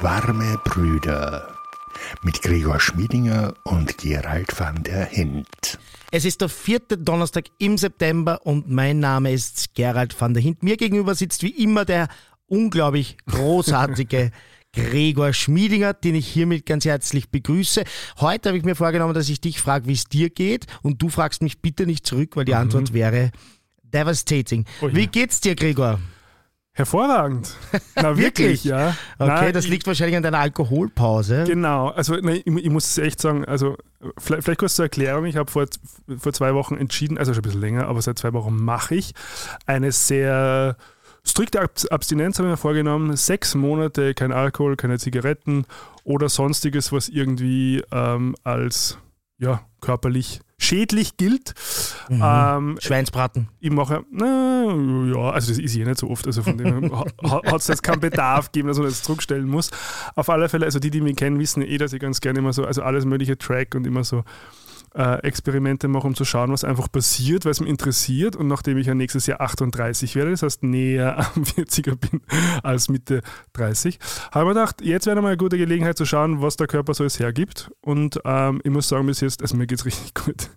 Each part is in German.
Warme Brüder mit Gregor Schmiedinger und Gerald van der Hint. Es ist der vierte Donnerstag im September und mein Name ist Gerald van der Hint. Mir gegenüber sitzt wie immer der unglaublich großartige Gregor Schmiedinger, den ich hiermit ganz herzlich begrüße. Heute habe ich mir vorgenommen, dass ich dich frage, wie es dir geht und du fragst mich bitte nicht zurück, weil die mhm. Antwort wäre devastating. Oh ja. Wie geht's dir, Gregor? Hervorragend. Na wirklich, ja. Okay, Nein, das liegt ich, wahrscheinlich an deiner Alkoholpause. Genau, also ne, ich, ich, muss echt sagen, also vielleicht, vielleicht kurz zur Erklärung, ich habe vor, vor zwei Wochen entschieden, also schon ein bisschen länger, aber seit zwei Wochen mache ich eine sehr strikte Abstinenz habe ich mir vorgenommen. Sechs Monate kein Alkohol, keine Zigaretten oder sonstiges, was irgendwie ähm, als ja, körperlich schädlich gilt. Mhm. Ähm, Schweinsbraten. Ich mache, na, ja, also das ist ja nicht so oft, also von dem hat es jetzt keinen Bedarf gegeben, dass man das zurückstellen muss. Auf alle Fälle, also die, die mich kennen, wissen eh, dass ich ganz gerne immer so, also alles mögliche Track und immer so äh, Experimente mache, um zu schauen, was einfach passiert, weil es mich interessiert. Und nachdem ich ja nächstes Jahr 38 werde, das heißt näher am 40er bin als Mitte 30, habe ich mir gedacht, jetzt wäre mal eine gute Gelegenheit zu schauen, was der Körper so alles hergibt. Und ähm, ich muss sagen, bis jetzt, also mir geht es richtig gut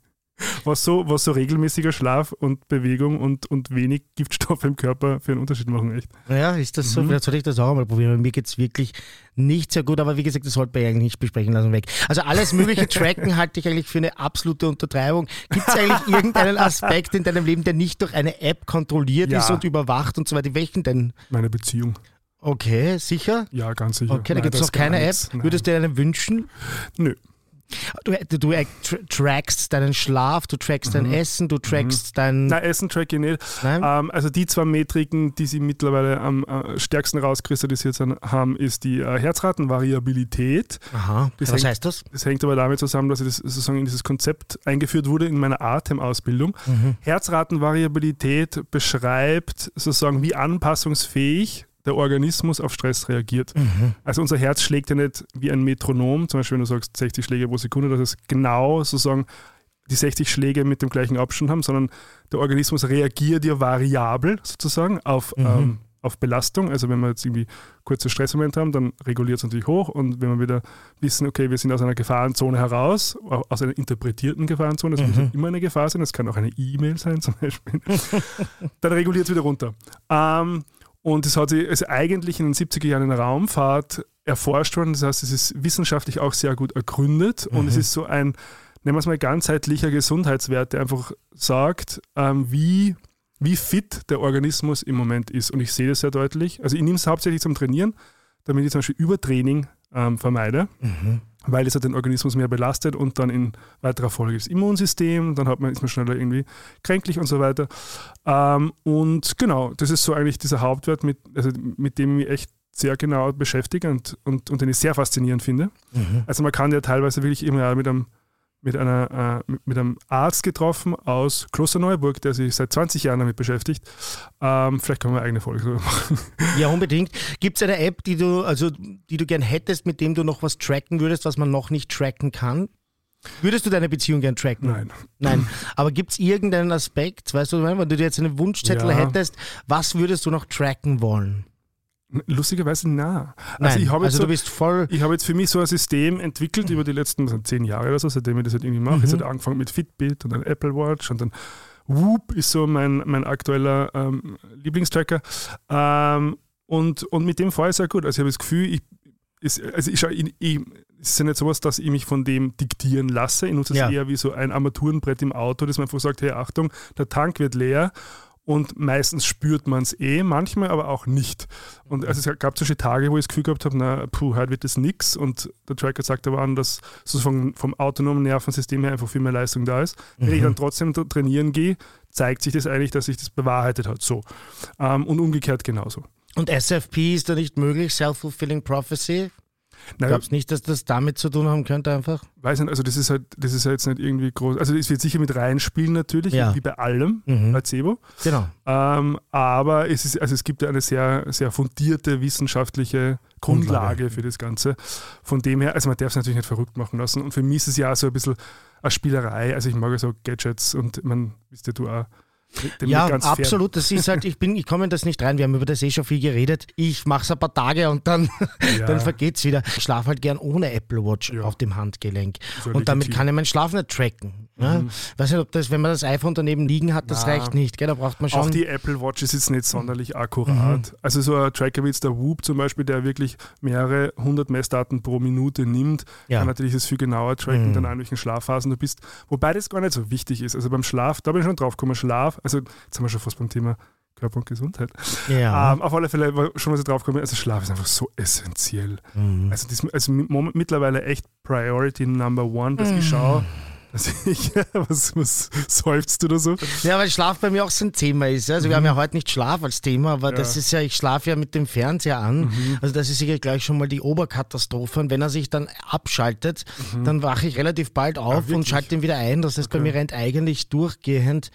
was so, was so regelmäßiger Schlaf und Bewegung und, und wenig Giftstoffe im Körper für einen Unterschied machen, echt. Ja, ist das so? Mhm. Vielleicht sollte ich das auch mal probieren. Mir geht es wirklich nicht sehr gut, aber wie gesagt, das sollte man eigentlich nicht besprechen lassen weg. Also alles mögliche Tracken halte ich eigentlich für eine absolute Untertreibung. Gibt es eigentlich irgendeinen Aspekt in deinem Leben, der nicht durch eine App kontrolliert ja. ist und überwacht und so weiter? Welchen denn? Meine Beziehung. Okay, sicher? Ja, ganz sicher. Okay, da gibt es noch keine App. Würdest du dir eine wünschen? Nö. Du, du, trackst deinen Schlaf, du trackst mhm. dein Essen, du trackst mhm. dein. Nein, Essen track ich nicht. Ähm, also die zwei Metriken, die sie mittlerweile am äh, stärksten rauskristallisiert haben, ist die äh, Herzratenvariabilität. Aha. Das Was hängt, heißt das? Das hängt aber damit zusammen, dass das sozusagen in dieses Konzept eingeführt wurde in meiner Atemausbildung. Mhm. Herzratenvariabilität beschreibt sozusagen, wie anpassungsfähig der Organismus auf Stress reagiert. Mhm. Also unser Herz schlägt ja nicht wie ein Metronom, zum Beispiel wenn du sagst 60 Schläge pro Sekunde, dass es genau sozusagen die 60 Schläge mit dem gleichen Abstand haben, sondern der Organismus reagiert ja variabel sozusagen auf, mhm. ähm, auf Belastung. Also wenn wir jetzt irgendwie kurze Stressmomente haben, dann reguliert es natürlich hoch und wenn wir wieder wissen, okay, wir sind aus einer Gefahrenzone heraus, aus einer interpretierten Gefahrenzone, das mhm. muss immer eine Gefahr sein, das kann auch eine E-Mail sein zum Beispiel, dann reguliert es wieder runter. Ähm, und es hat sich also eigentlich in den 70er Jahren in der Raumfahrt erforscht worden. Das heißt, es ist wissenschaftlich auch sehr gut ergründet mhm. und es mhm. ist so ein, nennen wir es mal, ganzheitlicher Gesundheitswert, der einfach sagt, ähm, wie, wie fit der Organismus im Moment ist. Und ich sehe das sehr deutlich. Also ich nehme es hauptsächlich zum Trainieren, damit ich zum Beispiel Übertraining ähm, vermeide. Mhm weil es hat den Organismus mehr belastet und dann in weiterer Folge das Immunsystem, dann hat man, ist man schneller irgendwie kränklich und so weiter. Ähm, und genau, das ist so eigentlich dieser Hauptwert, mit, also mit dem ich mich echt sehr genau beschäftige und, und, und den ich sehr faszinierend finde. Mhm. Also man kann ja teilweise wirklich immer mit einem mit, einer, äh, mit einem Arzt getroffen aus Klosterneuburg, der sich seit 20 Jahren damit beschäftigt. Ähm, vielleicht können wir eine eigene Folge darüber machen. Ja, unbedingt. Gibt es eine App, die du, also, die du gern hättest, mit dem du noch was tracken würdest, was man noch nicht tracken kann? Würdest du deine Beziehung gern tracken? Nein. Nein. Aber gibt es irgendeinen Aspekt, weißt du, wenn du jetzt einen Wunschzettel ja. hättest, was würdest du noch tracken wollen? Lustigerweise na. Also, ich also so, du bist voll. Ich habe jetzt für mich so ein System entwickelt über die letzten zehn Jahre oder so, seitdem ich das halt irgendwie mache. Mhm. Ich habe angefangen mit Fitbit und dann Apple Watch und dann Whoop ist so mein, mein aktueller ähm, Lieblingstracker. Ähm, und, und mit dem fahre ich sehr gut. Also ich habe das Gefühl, ich, ist, also ich, ich, ich, es ist ja nicht sowas, dass ich mich von dem diktieren lasse. Ich nutze es ja. eher wie so ein Armaturenbrett im Auto, das man einfach sagt, hey Achtung, der Tank wird leer und meistens spürt man es eh, manchmal aber auch nicht. Und also es gab solche Tage, wo ich das Gefühl gehabt habe, na, puh, heute wird das nix und der Tracker sagt aber an, dass sozusagen vom autonomen Nervensystem her einfach viel mehr Leistung da ist. Wenn ich mhm. dann trotzdem trainieren gehe, zeigt sich das eigentlich, dass sich das bewahrheitet hat, so. Ähm, und umgekehrt genauso. Und SFP ist da nicht möglich, Self-Fulfilling Prophecy? Glaubst nicht, dass das damit zu tun haben könnte einfach? Weiß nicht, also das ist halt, das ist halt jetzt nicht irgendwie groß. Also es wird sicher mit reinspielen natürlich, ja. wie bei allem, mhm. bei Cebo. Genau. Ähm, aber es ist, also es gibt ja eine sehr, sehr fundierte wissenschaftliche Grundlage, Grundlage für das Ganze. Von dem her, also man darf es natürlich nicht verrückt machen lassen. Und für mich ist es ja auch so ein bisschen eine Spielerei. Also ich mag ja so Gadgets und man, wisst ja du auch, Ja, fern. absolut. Das ist halt, ich bin, ich komme in das nicht rein. Wir haben über das eh schon viel geredet. Ich mache es ein paar Tage und dann, Ja. dann vergeht's wieder. Ich schlafe halt gern ohne Apple Watch Ja. auf dem Handgelenk. ja und damit. Mhm. kann ich meinen Schlaf nicht tracken. Ja? Weiß nicht, ob das, wenn man das iPhone daneben liegen hat, das Na. reicht nicht. Gell? Da braucht man schon. Auch die Apple Watch ist jetzt nicht sonderlich akkurat. Also so ein Tracker wie jetzt der Whoop zum Beispiel, der wirklich mehrere hundert Messdaten pro Minute nimmt, Ja. kann natürlich das viel genauer tracken, Mhm. dann an welchen Schlafphasen du bist. Wobei das gar nicht so wichtig ist. Also beim Schlaf, da bin ich schon drauf gekommen, Schlaf, also jetzt sind wir schon fast beim Thema Körper und Gesundheit. ja. Ähm, auf alle Fälle war schon, was ich drauf gekommen also Schlaf ist einfach so essentiell. Mhm. Also, das, also mittlerweile echt Priority Number One, dass Mhm. ich schaue, dass ich, was, was seufzt du da so? Ja, weil Schlaf bei mir auch so ein Thema ist. Also wir haben ja heute nicht Schlaf als Thema, aber das Ja. ist ja, ich schlafe ja mit dem Fernseher an. Also das ist sicher gleich schon mal die Oberkatastrophe. Und wenn er sich dann abschaltet, dann wache ich relativ bald auf und wirklich? schalte ihn wieder ein. Das heißt, bei Okay. mir rennt eigentlich durchgehend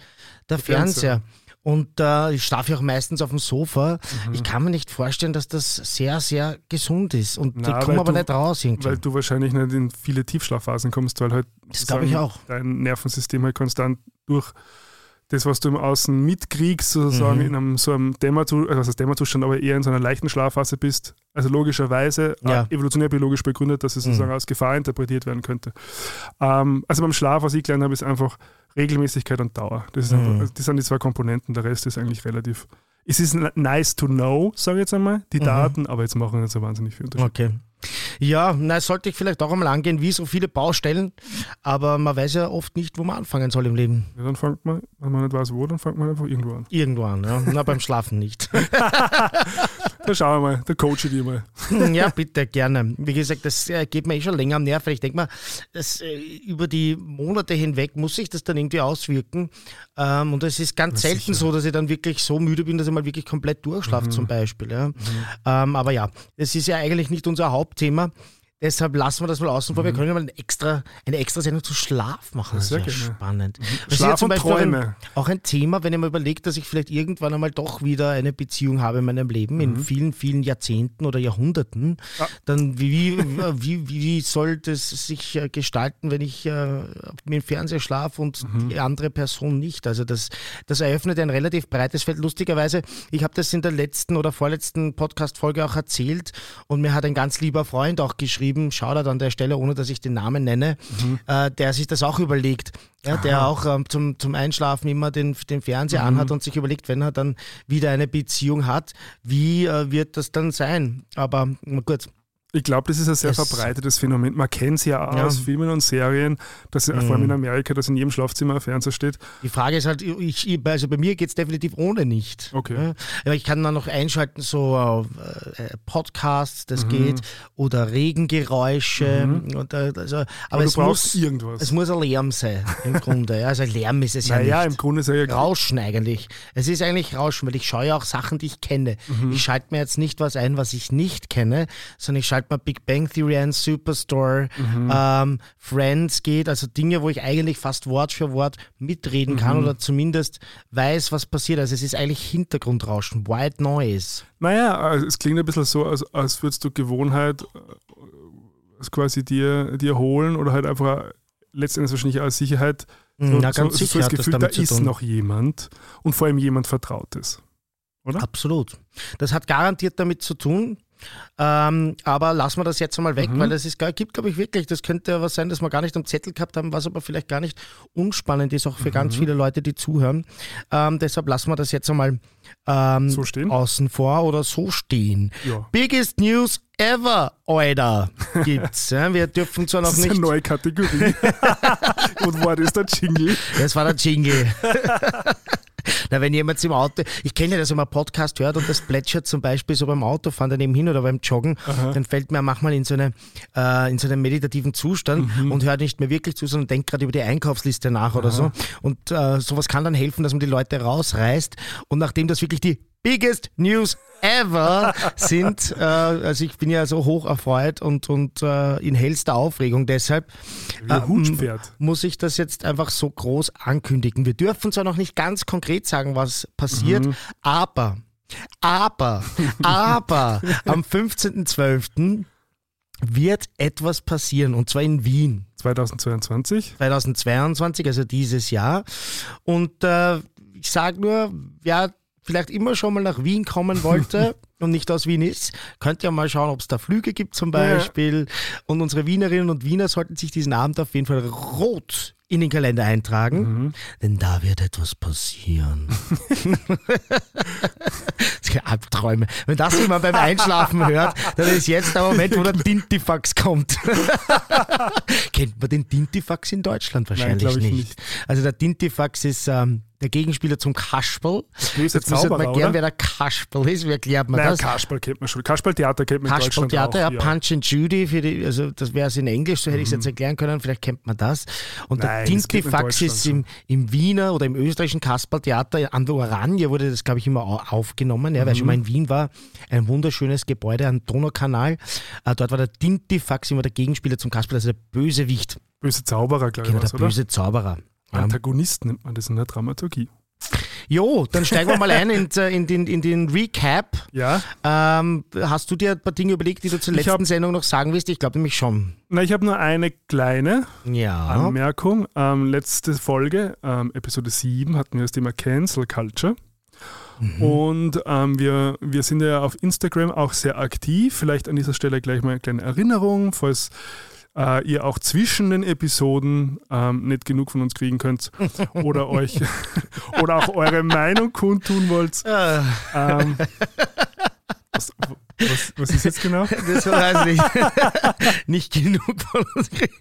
der Fernseher. Fernseher. Und äh, ich schlafe ja auch meistens auf dem Sofa. Ich kann mir nicht vorstellen, dass das sehr, sehr gesund ist. Und Na, ich komme aber du- nicht raus irgendwie. Weil du wahrscheinlich nicht in viele Tiefschlafphasen kommst, weil halt Das glaube ich auch. dein Nervensystem halt konstant durch das, was du im Außen mitkriegst, sozusagen Mhm. in einem so einem Dämmerzustand, also das heißt Dämmerzustand, aber eher in so einer leichten Schlafphase bist. Also logischerweise, Ja. äh, evolutionär biologisch begründet, dass es sozusagen als Gefahr interpretiert werden könnte. Ähm, also beim Schlaf, was ich gelernt habe, ist einfach Regelmäßigkeit und Dauer. Das, Mhm. einfach, das sind die zwei Komponenten, der Rest ist eigentlich relativ. Es ist nice to know, sage ich jetzt einmal, die Mhm. Daten, aber jetzt machen nicht so wahnsinnig viel Unterschied. Okay. Ja, na, sollte ich vielleicht auch einmal angehen, wie so viele Baustellen, aber man weiß ja oft nicht, wo man anfangen soll im Leben. Ja, dann fängt man, wenn man nicht weiß wo, dann fängt man einfach irgendwo an. Irgendwo an, ja. Na, beim Schlafen nicht. Da schauen wir mal, da coache ich die mal. ja, bitte, gerne. Wie gesagt, das äh, geht mir eh schon länger am Nerv, ich denke mal, das, äh, über die Monate hinweg muss sich das dann irgendwie auswirken. Ähm, und es ist ganz Na, selten sicher. so, dass ich dann wirklich so müde bin, dass ich mal wirklich komplett durchschlafe zum Beispiel. Ja. Ähm, aber ja, das ist ja eigentlich nicht unser Hauptthema. Deshalb lassen wir das mal außen vor. Wir können ja mal eine extra, eine extra Sendung zu Schlaf machen. Das ist ja gerne. spannend. Das ist Schlaf ja zum und Beispiel auch ein, Träume. auch ein Thema, wenn ich mir überlege, dass ich vielleicht irgendwann einmal doch wieder eine Beziehung habe in meinem Leben, in vielen, vielen Jahrzehnten oder Jahrhunderten, Ah. dann wie, wie, wie, wie soll das sich äh, gestalten, wenn ich äh, mit dem Fernseher schlafe und die andere Person nicht? Also das, das eröffnet ein relativ breites Feld. Lustigerweise, ich habe das in der letzten oder vorletzten Podcast-Folge auch erzählt und mir hat ein ganz lieber Freund auch geschrieben, Shoutout an der Stelle, ohne dass ich den Namen nenne, äh, der sich das auch überlegt. Ja, der auch ähm, zum, zum Einschlafen immer den, den Fernseher anhat und sich überlegt, wenn er dann wieder eine Beziehung hat, wie äh, wird das dann sein? Aber gut, Ich glaube, das ist ein sehr Es- verbreitetes Phänomen. Man kennt es ja auch Ja. aus Filmen und Serien, dass vor allem in Amerika, dass in jedem Schlafzimmer ein Fernseher steht. die Frage ist halt, ich, also bei mir geht es definitiv ohne nicht. Okay. Ja, aber ich kann dann noch einschalten, so äh, Podcasts, das geht, oder Regengeräusche. Und, äh, also, aber, Aber du es, brauchst muss, irgendwas. es muss ein Lärm sein, im Grunde. Ja, also Lärm ist es ja naja, nicht. im Grunde ist er ja Rauschen eigentlich. Es ist eigentlich Rauschen, weil ich schaue ja auch Sachen, die ich kenne. Mhm. Ich schalte mir jetzt nicht was ein, was ich nicht kenne, sondern ich schalte mal Big Bang Theory ein, Superstore, Mhm. ähm, Friends geht, also Dinge, wo ich eigentlich fast Wort für Wort mitreden Mhm. kann oder zumindest weiß, was passiert. Also es ist eigentlich Hintergrundrauschen, White Noise. Naja, also es klingt ein bisschen so, als, als würdest du Gewohnheit äh, quasi dir, dir holen oder halt einfach letztendlich wahrscheinlich als Sicherheit. So, Na, ganz so, sicher so das hat das Gefühl, da ist noch jemand und vor allem jemand Vertrautes. Oder? Absolut. Das hat garantiert damit zu tun. Ähm, aber lassen wir das jetzt einmal weg, weil das ist, gibt, glaube ich, wirklich, das könnte ja was sein, das wir gar nicht am Zettel gehabt haben, was aber vielleicht gar nicht unspannend ist, auch für ganz viele Leute, die zuhören. Ähm, deshalb lassen wir das jetzt einmal ähm, So außen vor oder so stehen. Ja. Biggest News ever, Alter, gibt's. ja. Wir dürfen zwar noch Das ist nicht. eine neue Kategorie. und war das der Jingle? Das war der Jingle. Na, wenn jemand im Auto, ich kenne ja das, wenn man einen Podcast hört und das plätschert zum Beispiel so beim Autofahren daneben hin oder beim Joggen, dann fällt man manchmal in so, eine, äh, in so einen meditativen Zustand und hört nicht mehr wirklich zu, sondern denkt gerade über die Einkaufsliste nach oder so. Und äh, sowas kann dann helfen, dass man die Leute rausreißt. Und nachdem das wirklich die biggest news ever sind, äh, also ich bin ja so hoch erfreut und, und äh, in hellster Aufregung deshalb, Ähm, muss ich das jetzt einfach so groß ankündigen. Wir dürfen zwar noch nicht ganz konkret sagen, was passiert, aber, aber, aber am 15.12. wird etwas passieren und zwar in Wien 2022. 2022, also dieses Jahr. Und äh, ich sage nur, wer vielleicht immer schon mal nach Wien kommen wollte und nicht aus Wien ist, könnt ihr mal schauen, ob es da Flüge gibt zum Beispiel. Und unsere Wienerinnen und Wiener sollten sich diesen Abend auf jeden Fall rot in den Kalender eintragen, Mhm. denn da wird etwas passieren. das sind Albträume. Wenn das jemand beim Einschlafen hört, dann ist jetzt der Moment, wo der Dintifax kommt. Kennt man den Dintifax in Deutschland wahrscheinlich ich nicht. nicht. Also der Dintifax ist ähm, der Gegenspieler zum Kasperl. Jetzt müsste man gern, wer der Kasperl ist. Wie erklärt man Naja, das? Kasperl kennt man schon. Kasperltheater kennt man in Deutschland Kasperltheater, auch. ja, Punch and Judy, für die, also das wäre es in Englisch, so hätte ich es jetzt erklären können, vielleicht kennt man das. Und Mhm. Nein, der Tintifax ist im, im Wiener oder im österreichischen Kasperltheater an der Oranje wurde das, glaube ich, immer au- aufgenommen, ja, wer Mhm. schon mal in Wien war, ein wunderschönes Gebäude am Donaukanal. Äh, dort war der Tintifax immer der Gegenspieler zum Kasperl, also der Bösewicht, Böse Zauberer, glaube ich, genau, der oder? böse Zauberer. Antagonist nennt man das in der Dramaturgie. Jo, dann steigen wir mal ein in, in, den, in den Recap. Ja, Ähm, hast du dir ein paar Dinge überlegt, die du zur letzten hab- Sendung noch sagen willst? Ich glaube nämlich schon. na, ich habe nur eine kleine Ja. Anmerkung. Ähm, letzte Folge, ähm, Episode 7, hatten wir das Thema Cancel Culture. Mhm. Und ähm, wir, wir sind ja auf Instagram auch sehr aktiv. Vielleicht an dieser Stelle gleich mal eine kleine Erinnerung, falls äh, ihr auch zwischen den Episoden ähm, nicht genug von uns kriegen könnt oder euch oder auch eure Meinung kundtun wollt. Äh, Ähm, was, was, was ist jetzt genau? das weiß ich nicht. nicht genug von uns kriegen.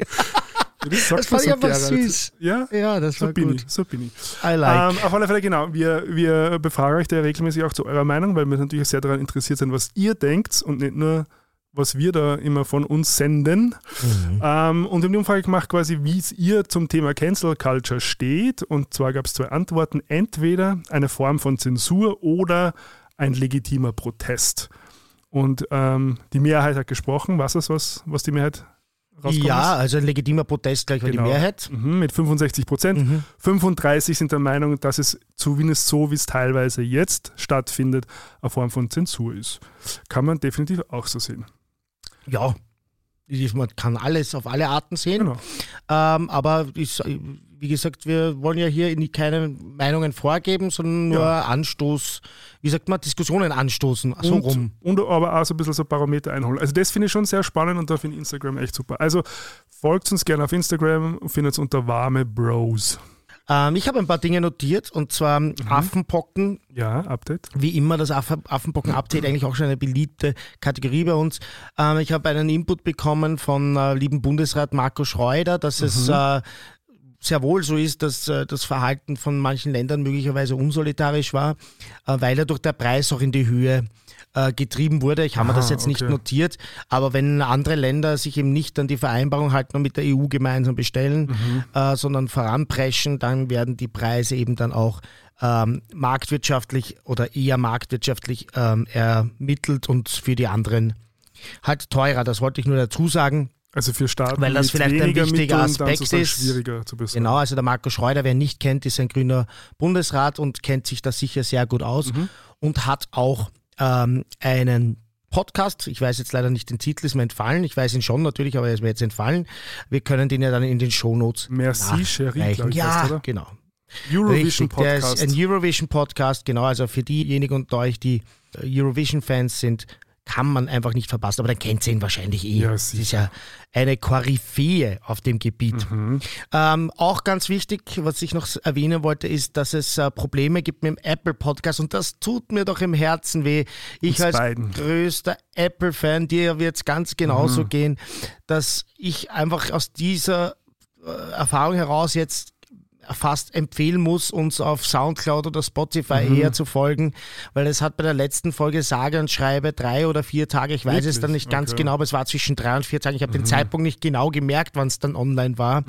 Das, Das fand ich einfach gerne. süß. Ja, Ja, das so war bin gut. ich, so bin ich. I like. Ähm, auf alle Fälle, genau. Wir, wir befragen euch da regelmäßig auch zu eurer Meinung, weil wir natürlich sehr daran interessiert sind, was ihr denkt und nicht nur, was wir da immer von uns senden. Mhm. Ähm, und die Umfrage gemacht, quasi, wie es ihr zum Thema Cancel Culture steht. Und zwar gab es zwei Antworten. Entweder eine Form von Zensur oder ein legitimer Protest. Und ähm, die Mehrheit hat gesprochen. Was ist was, was die Mehrheit rauskommt? ja, also ein legitimer Protest gleich war Genau. die Mehrheit. Mhm, mit 65 Prozent. Mhm. 35 sind der Meinung, dass es zumindest so, wie es teilweise jetzt stattfindet, eine Form von Zensur ist. Kann man definitiv auch so sehen. Ja, man kann alles auf alle Arten sehen. Genau. Ähm, aber ich, wie gesagt, wir wollen ja hier keine Meinungen vorgeben, sondern nur Ja. Anstoß, wie sagt man, Diskussionen anstoßen. So und, rum. und aber auch so ein bisschen so Barometer einholen. Also das finde ich schon sehr spannend und da finde ich Instagram echt super. Also folgt uns gerne auf Instagram und findet es unter warme Bros. Ähm, ich habe ein paar Dinge notiert und zwar Mhm. Affenpocken, Ja, Update. wie immer das Aff Affenpocken-Update eigentlich auch schon eine beliebte Kategorie bei uns. Ähm, ich habe einen Input bekommen von äh, lieben Bundesrat Marco Schreuder, dass es äh, sehr wohl so ist, dass äh, das Verhalten von manchen Ländern möglicherweise unsolidarisch war, äh, weil ja durch der Preis auch in die Höhe äh, getrieben wurde. Ich habe mir das jetzt nicht okay. notiert, aber wenn andere Länder sich eben nicht an die Vereinbarung halten und mit der EU gemeinsam bestellen, Mhm. sondern voranpreschen, dann werden die Preise eben dann auch ähm, marktwirtschaftlich oder eher marktwirtschaftlich ähm, ermittelt und für die anderen halt teurer. Das wollte ich nur dazu sagen. Also für Staaten Weil das vielleicht ein wichtiger Mitteln Aspekt ist. besorgen. Genau, also der Marco Schreuder, wer ihn nicht kennt, ist ein grüner Bundesrat und kennt sich da sicher sehr gut aus Mhm. und hat auch ähm, einen Podcast. Ich weiß jetzt leider nicht den Titel, ist mir entfallen. Ich weiß ihn schon natürlich, aber er ist mir jetzt entfallen. Wir können den ja dann in den Shownotes Merci, Cherie, Ja, heißt, oder? genau. Eurovision Richtig, der ist Podcast. ein Eurovision Podcast, genau. Also für diejenigen unter euch, die äh, Eurovision-Fans sind, kann man einfach nicht verpassen. Aber dann kennt ihr ihn wahrscheinlich eh. Ja, das ist ja eine Koryphäe auf dem Gebiet. Mhm. Ähm, auch ganz wichtig, was ich noch erwähnen wollte, ist, dass es äh, Probleme gibt mit dem Apple Podcast und das tut mir doch im Herzen weh. Ich Uns als beiden. größter Apple-Fan, dir wird es ganz genauso Mhm. gehen, dass ich einfach aus dieser äh, Erfahrung heraus jetzt fast empfehlen muss, uns auf Soundcloud oder Spotify Mhm. eher zu folgen, weil es hat bei der letzten Folge sage und schreibe drei oder vier Tage, ich weiß es Wirklich? dann nicht ganz Okay. Mhm. genau, aber es war zwischen drei und vier Tagen, ich habe den Zeitpunkt nicht genau gemerkt, wann es dann online war,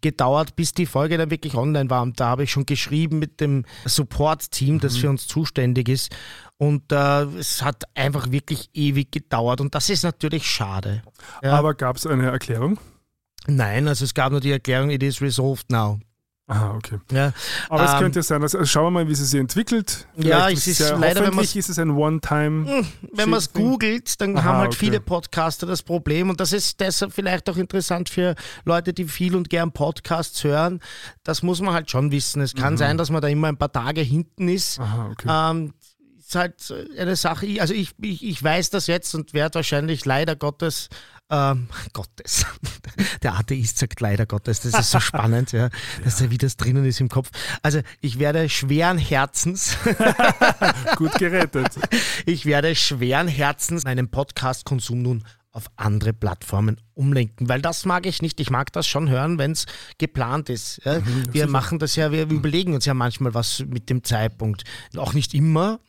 gedauert, bis die Folge dann wirklich online war und da habe ich schon geschrieben mit dem Support-Team, das Mhm. für uns zuständig ist und äh, es hat einfach wirklich ewig gedauert und das ist natürlich schade. Ja. Aber gab es eine Erklärung? Nein, also es gab nur die Erklärung, it is resolved now. Aha, okay. Ja, Aber es ähm, könnte ja sein, also schauen wir mal, wie sie sich entwickelt. Ja, Vielleicht es ist ja, leider, wenn ist es ein One-Time. Wenn man es googelt, dann Aha, haben halt okay. viele Podcaster das Problem und das ist deshalb vielleicht auch interessant für Leute, die viel und gern Podcasts hören. Das muss man halt schon wissen. Es kann sein, dass man da immer ein paar Tage hinten ist. Mhm. Aha, okay. Ähm, ist halt eine Sache, also ich, ich, ich weiß das jetzt und werde wahrscheinlich leider Gottes, ähm, Gottes, der Atheist sagt leider Gottes, das ist so spannend, ja, dass da wie das drinnen ist im Kopf. Also ich werde schweren Herzens, Gut gerettet. ich werde schweren Herzens meinen Podcast-Konsum nun auf andere Plattformen umlenken, weil das mag ich nicht. Ich mag das schon hören, wenn es geplant ist. Ja? wir machen das ja, wir überlegen uns ja manchmal was mit dem Zeitpunkt. Auch nicht immer,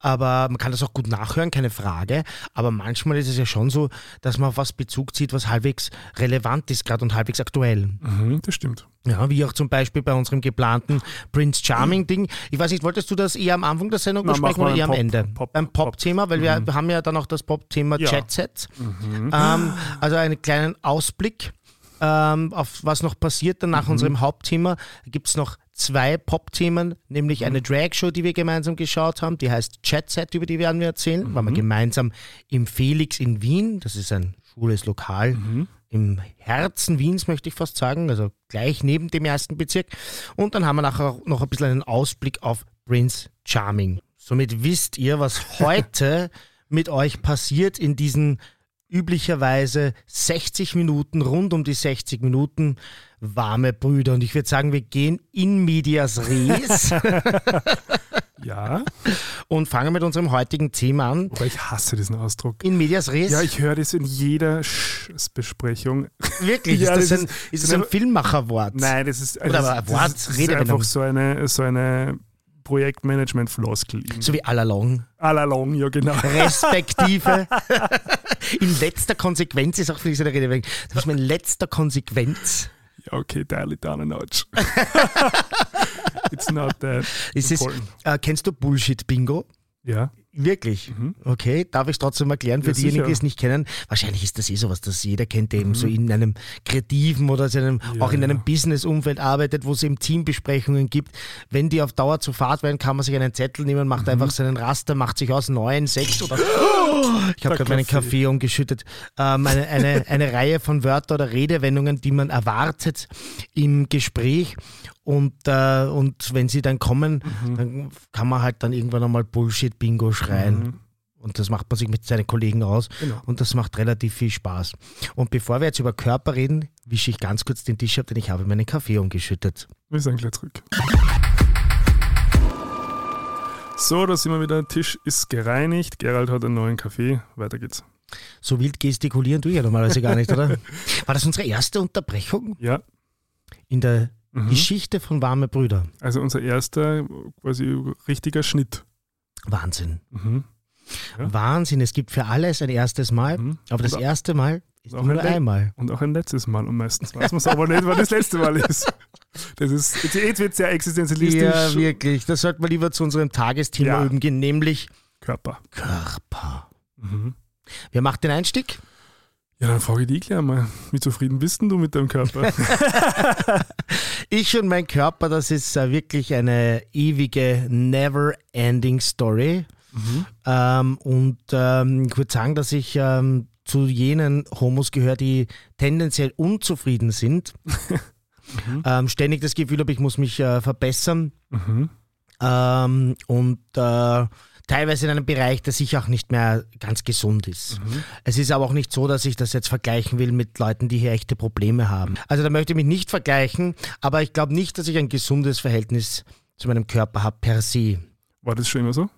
aber man kann das auch gut nachhören, keine Frage. Aber manchmal ist es ja schon so, dass man auf was Bezug zieht, was halbwegs relevant ist gerade und halbwegs aktuell. Mhm, das stimmt. Ja, wie auch zum Beispiel bei unserem geplanten Prince Charming Ding. Ich weiß nicht, wolltest du das eher am Anfang der Sendung besprechen oder eher am Pop- Ende? Pop- Beim Pop-Thema, weil wir haben ja dann auch das Pop-Thema Ja. Chat-Set. Ähm, also einen kleinen Ausblick, ähm, auf was noch passiert dann nach unserem Hauptthema. Gibt es noch zwei Pop-Themen, nämlich eine Drag-Show, die wir gemeinsam geschaut haben, die heißt Chat-Set, über die werden wir erzählen. Waren wir gemeinsam im Felix in Wien, das ist ein schwules Lokal im Herzen Wiens, möchte ich fast sagen, also gleich neben dem ersten Bezirk. Und dann haben wir nachher noch ein bisschen einen Ausblick auf Prince Charming. Somit wisst ihr, was heute mit euch passiert in diesen üblicherweise 60 Minuten, rund um die 60 Minuten warme Brüder. Und ich würde sagen, wir gehen in medias res Ja, und fangen mit unserem heutigen Thema an. aber ich hasse diesen Ausdruck. In medias res? Ja, ich höre das in jeder Sch- Besprechung. Wirklich? Ja, ist das, das ein, ist- ist das ein ist- Filmmacherwort? Nein, das ist, Oder das, Wort, ist- das ist einfach so eine, so eine Projektmanagement-Floskel. So wie all along. All along, ja genau. Respektive. in letzter Konsequenz ist auch für diese Rede. Das muss man in letzter Konsequenz. Okay, dial it down a notch. It's not that Ist es, important. Uh, äh, kennst du Bullshit-Bingo? Ja, Wirklich? Okay, darf ich es trotzdem erklären für Ja, diejenigen, die es nicht kennen? Wahrscheinlich ist das eh sowas, das jeder kennt, der eben so in einem kreativen oder so einem, Ja, auch in ja. einem Business-Umfeld arbeitet, wo es eben Teambesprechungen gibt. Wenn die auf Dauer zu Fahrt werden, kann man sich einen Zettel nehmen, macht einfach seinen Raster, macht sich aus neun, sechs oder ich habe gerade meinen Kaffee. Umgeschüttet. Ähm, eine, eine, eine Reihe von Wörter oder Redewendungen, die man erwartet im Gespräch. Und, äh, und wenn sie dann kommen, Mhm. dann kann man halt dann irgendwann einmal Bullshit-Bingo schreien. Und das macht man sich mit seinen Kollegen aus. Genau. Und das macht relativ viel Spaß. Und bevor wir jetzt über Körper reden, wische ich ganz kurz den Tisch ab, denn ich habe meinen Kaffee umgeschüttet. wir sind gleich zurück. So, da sind wir wieder. Der Tisch ist gereinigt. Gerald hat einen neuen Kaffee. Weiter geht's. So wild gestikulieren tue ich ja normalerweise gar nicht, oder? War das unsere erste Unterbrechung Ja, in der Mhm. Geschichte von Warme Brüder? also unser erster quasi richtiger Schnitt. Wahnsinn. Mhm. Ja. Wahnsinn. Es gibt für alles ein erstes Mal, Mhm. aber das erste Mal ist auch nur ein einmal. Und auch ein letztes Mal. Und meistens weiß man es aber nicht, wann das letzte Mal ist. Das ist jetzt, jetzt wird sehr existenzialistisch. Ja, wirklich. Das sollten wir lieber zu unserem Tagesthema Ja. üben gehen, nämlich Körper. Körper. Mhm. Wer macht den Einstieg? Ja, dann frage ich dich gleich mal, wie zufrieden bist denn du mit deinem Körper? Ich und mein Körper, das ist äh, wirklich eine ewige, never-ending Story. Ähm, und ähm, ich würde sagen, dass ich ähm, zu jenen Homos gehöre, die tendenziell unzufrieden sind. ähm, ständig das Gefühl habe, ich muss mich äh, verbessern. Mhm. Ähm, und äh, teilweise in einem Bereich, der sicher auch nicht mehr ganz gesund ist. Es ist aber auch nicht so, dass ich das jetzt vergleichen will mit Leuten, die hier echte Probleme haben. Also da möchte ich mich nicht vergleichen, aber ich glaube nicht, dass ich ein gesundes Verhältnis zu meinem Körper habe per se. War das schon immer so?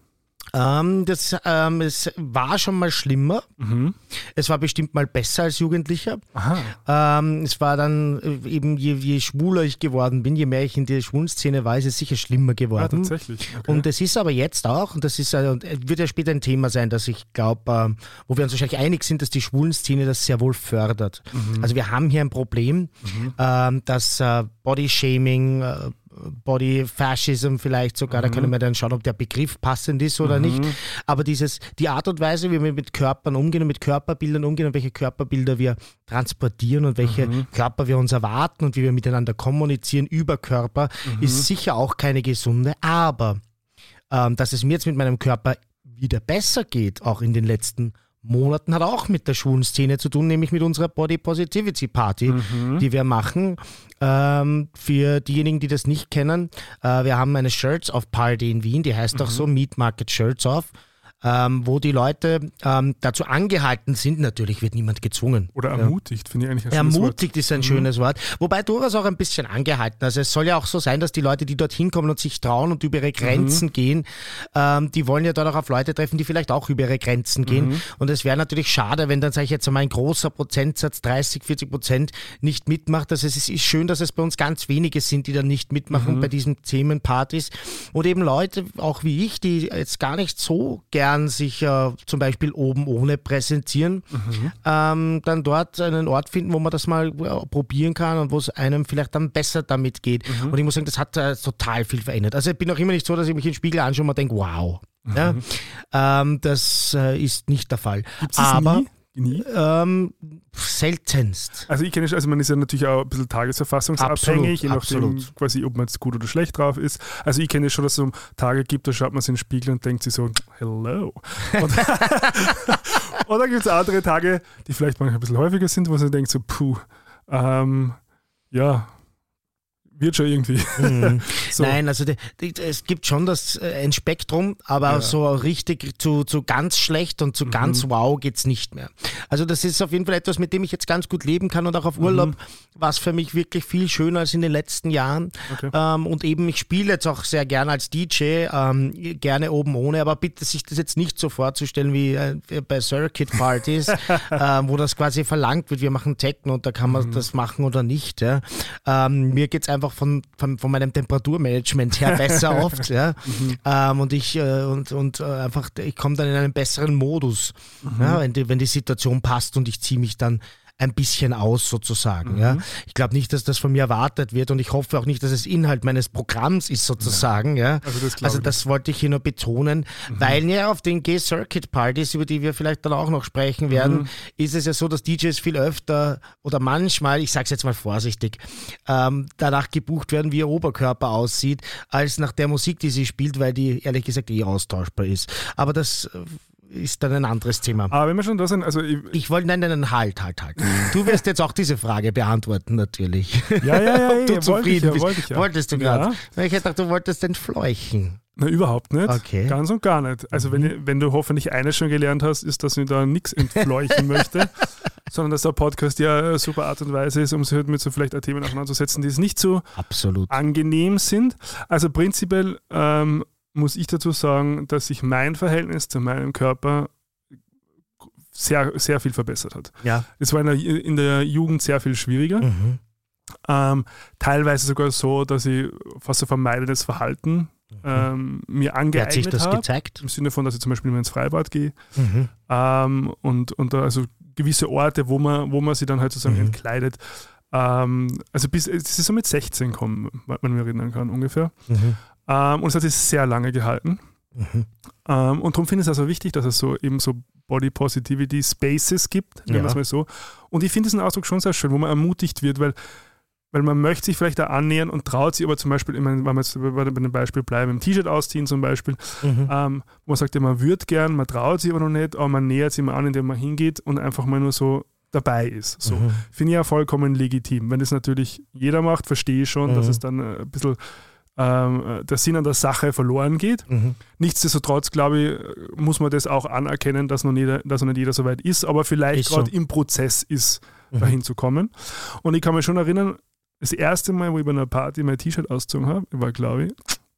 Ähm, das, ähm, es war schon mal schlimmer. Mhm. Es war bestimmt mal besser als Jugendlicher. Aha. Ähm, es war dann äh, eben, je, je schwuler ich geworden bin, je mehr ich in der schwulen Szene war, ist es sicher schlimmer Ah, geworden. tatsächlich. Okay. Und es ist aber jetzt auch, und das ist, äh, und es wird ja später ein Thema sein, dass ich glaube, äh, wo wir uns wahrscheinlich einig sind, dass die schwulen Szene das sehr wohl fördert. Also wir haben hier ein Problem, ähm, dass äh, Bodyshaming, äh, Body Fascism vielleicht sogar, da können wir dann schauen, ob der Begriff passend ist oder nicht. Aber dieses, die Art und Weise, wie wir mit Körpern umgehen und mit Körperbildern umgehen und welche Körperbilder wir transportieren und welche Körper wir uns erwarten und wie wir miteinander kommunizieren über Körper, ist sicher auch keine gesunde. Aber ähm, dass es mir jetzt mit meinem Körper wieder besser geht, auch in den letzten Monaten, hat auch mit der schwulen Szene zu tun, nämlich mit unserer Body Positivity Party, die wir machen. Ähm, für diejenigen, die das nicht kennen, äh, wir haben eine Shirts Off Party in Wien, die heißt auch so Meat Market Shirts Off. Ähm, wo die Leute ähm, dazu angehalten sind, natürlich wird niemand gezwungen. Oder ermutigt, finde ich eigentlich ein Ermutigt ist ein schönes Wort. Wobei durchaus auch ein bisschen angehalten. Also es soll ja auch so sein, dass die Leute, die dorthin kommen und sich trauen und über ihre Grenzen gehen, ähm, die wollen ja dort auch auf Leute treffen, die vielleicht auch über ihre Grenzen gehen. Und es wäre natürlich schade, wenn dann, sage ich jetzt einmal, ein großer Prozentsatz, 30, 40 Prozent, nicht mitmacht. Also es ist, schön, dass es bei uns ganz wenige sind, die dann nicht mitmachen bei diesen Themenpartys. Und eben Leute, auch wie ich, die jetzt gar nicht so gern sich äh, zum Beispiel oben ohne präsentieren, ähm, dann dort einen Ort finden, wo man das mal äh, probieren kann und wo es einem vielleicht dann besser damit geht. Und ich muss sagen, das hat äh, total viel verändert. Also ich bin auch immer nicht so, dass ich mich in den Spiegel anschaue und denke, wow. Ja, ähm, das äh, ist nicht der Fall. Gibt's Aber nie? Nie? Ähm, seltenst. Also ich kenne es, also man ist ja natürlich auch ein bisschen tagesverfassungsabhängig, je nachdem absolut. quasi, ob man jetzt gut oder schlecht drauf ist. Also ich kenne es schon, dass es so Tage gibt, da schaut man sich in den Spiegel und denkt sich so, hello. Und, dann gibt es andere Tage, die vielleicht manchmal ein bisschen häufiger sind, wo man denkt so, puh, ähm, ja, wird schon irgendwie. Mhm. So. Nein, also die, die, es gibt schon das, äh, ein Spektrum, aber Ja. so richtig zu, zu ganz schlecht und zu Mhm. ganz wow geht's nicht mehr. Also das ist auf jeden Fall etwas, mit dem ich jetzt ganz gut leben kann und auch auf Mhm. Urlaub war es für mich wirklich viel schöner als in den letzten Jahren. Okay. Ähm, und eben, ich spiele jetzt auch sehr gerne als DJ, ähm, gerne oben ohne, aber bitte sich das jetzt nicht so vorzustellen wie äh, bei Circuit-Partys, äh, wo das quasi verlangt wird, wir machen Techno und da kann man das machen oder nicht. Ja. Ähm, mir geht's einfach von, von, von meinem Temperaturmanagement her besser oft. Ja. Ähm, und ich äh, und, und äh, einfach, ich komme dann in einen besseren Modus, ja, wenn, die, wenn die Situation passt und ich ziehe mich dann ein bisschen aus sozusagen. Ja. Ich glaube nicht, dass das von mir erwartet wird und ich hoffe auch nicht, dass es Inhalt meines Programms ist sozusagen. Ja. Also das also das wollte ich hier nur betonen, weil ja auf den Gay-Circuit-Partys, über die wir vielleicht dann auch noch sprechen werden, ist es ja so, dass DJs viel öfter oder manchmal, ich sage es jetzt mal vorsichtig, ähm, danach gebucht werden, wie ihr Oberkörper aussieht, als nach der Musik, die sie spielt, weil die ehrlich gesagt eh austauschbar ist. Aber das äh, ist dann ein anderes Thema. Aber wenn wir schon da sind, also ich, Ich wollte, nein, nein, nein, halt, halt, halt. Du wirst jetzt auch diese Frage beantworten, natürlich. ja, ja, ja, Ob du ja, wollte ich zufrieden ja, bist. wollte ich ja. Wolltest du Ja. gerade? Ich hätte gedacht, du wolltest entfleuchen. Na, überhaupt nicht. Okay. Mhm. Ganz und gar nicht. Also wenn, ich- wenn du hoffentlich eines schon gelernt hast, ist, dass ich da nichts entfleuchen möchte, sondern dass der Podcast ja eine super Art und Weise ist, um sich halt mit so vielleicht Themen auseinanderzusetzen, die es nicht so Absolut. angenehm sind. Also prinzipiell ähm, muss ich dazu sagen, dass sich mein Verhältnis zu meinem Körper sehr, sehr viel verbessert hat. Ja. Es war in der, in der Jugend sehr viel schwieriger. Mhm. Ähm, teilweise sogar so, dass ich fast ein vermeidendes Verhalten ähm, mir Wie hat angeeignet sich das habe. gezeigt? Im Sinne von, dass ich zum Beispiel immer ins Freibad gehe. Mhm. Ähm, und, und also gewisse Orte, wo man, wo man sich dann halt sozusagen Mhm. entkleidet. Ähm, also bis es ist so mit 16 kommen, wenn man erinnern kann, ungefähr. Mhm. Ähm, und es hat sich sehr lange gehalten. Mhm. Ähm, und darum finde ich es also wichtig, dass es so eben so Body Positivity Spaces gibt, nennen wir es mal so. Und ich finde diesen Ausdruck schon sehr schön, wo man ermutigt wird, weil, weil man möchte sich vielleicht da annähern und traut sich aber zum Beispiel, ich meine, wenn wir jetzt bei dem Beispiel bleiben, im T-Shirt ausziehen zum Beispiel, Mhm. ähm, wo man sagt, ja, man würde gern, man traut sich aber noch nicht, aber man nähert sich mal an, indem man hingeht und einfach mal nur so dabei ist. So. Mhm. Finde ich ja vollkommen legitim. Wenn das natürlich jeder macht, verstehe ich schon, dass Mhm. es dann äh, ein bisschen ähm, äh, der Sinn an der Sache verloren geht. Mhm. Nichtsdestotrotz, glaube ich, äh, muss man das auch anerkennen, dass noch, jeder, dass noch nicht jeder so weit ist, aber vielleicht Ist so. gerade im Prozess ist, Mhm. dahin zu kommen. Und ich kann mich schon erinnern, das erste Mal, wo ich bei einer Party mein T-Shirt ausgezogen habe, war, glaube ich,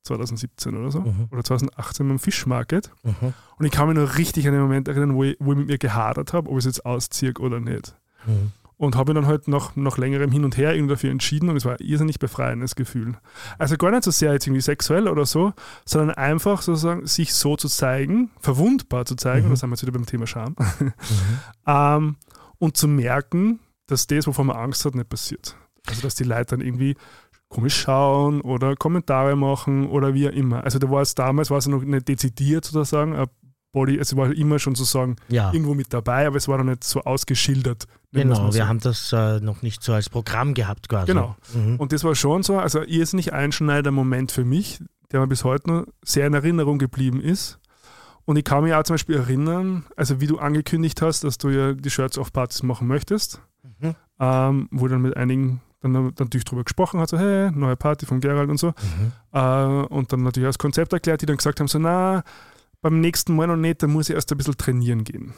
2017 oder so, Mhm. oder 2018 beim Fischmarket. Mhm. Und ich kann mich noch richtig an den Moment erinnern, wo ich, wo ich mit mir gehadert habe, ob ich es jetzt ausziehe oder nicht. Mhm. Und habe mich dann halt nach, nach längerem Hin und Her irgendwie dafür entschieden und es war ein irrsinnig befreiendes Gefühl. Also gar nicht so sehr jetzt irgendwie sexuell oder so, sondern einfach sozusagen sich so zu zeigen, verwundbar zu zeigen, Mhm. da sind wir jetzt wieder beim Thema Scham, ähm, und zu merken, dass das, wovon man Angst hat, nicht passiert. Also dass die Leute dann irgendwie komisch schauen oder Kommentare machen oder wie auch immer. Also da war es damals, war es noch nicht dezidiert sozusagen, ein Body, also war immer schon sozusagen Ja. irgendwo mit dabei, aber es war noch nicht so ausgeschildert. Genau, wir so. haben das äh, noch nicht so als Programm gehabt quasi. Genau. Mhm. Und das war schon so, also irrsinnig einschneidender Moment für mich, der mir bis heute noch sehr in Erinnerung geblieben ist. Und ich kann mich auch zum Beispiel erinnern, also wie du angekündigt hast, dass du ja die Shirts auf Partys machen möchtest, Mhm. ähm, wo dann mit einigen dann, dann natürlich drüber gesprochen hat, so hey, neue Party von Gerald und so. Mhm. Äh, und dann natürlich das Konzept erklärt, die dann gesagt haben, so na, beim nächsten Mal noch nicht, da muss ich erst ein bisschen trainieren gehen.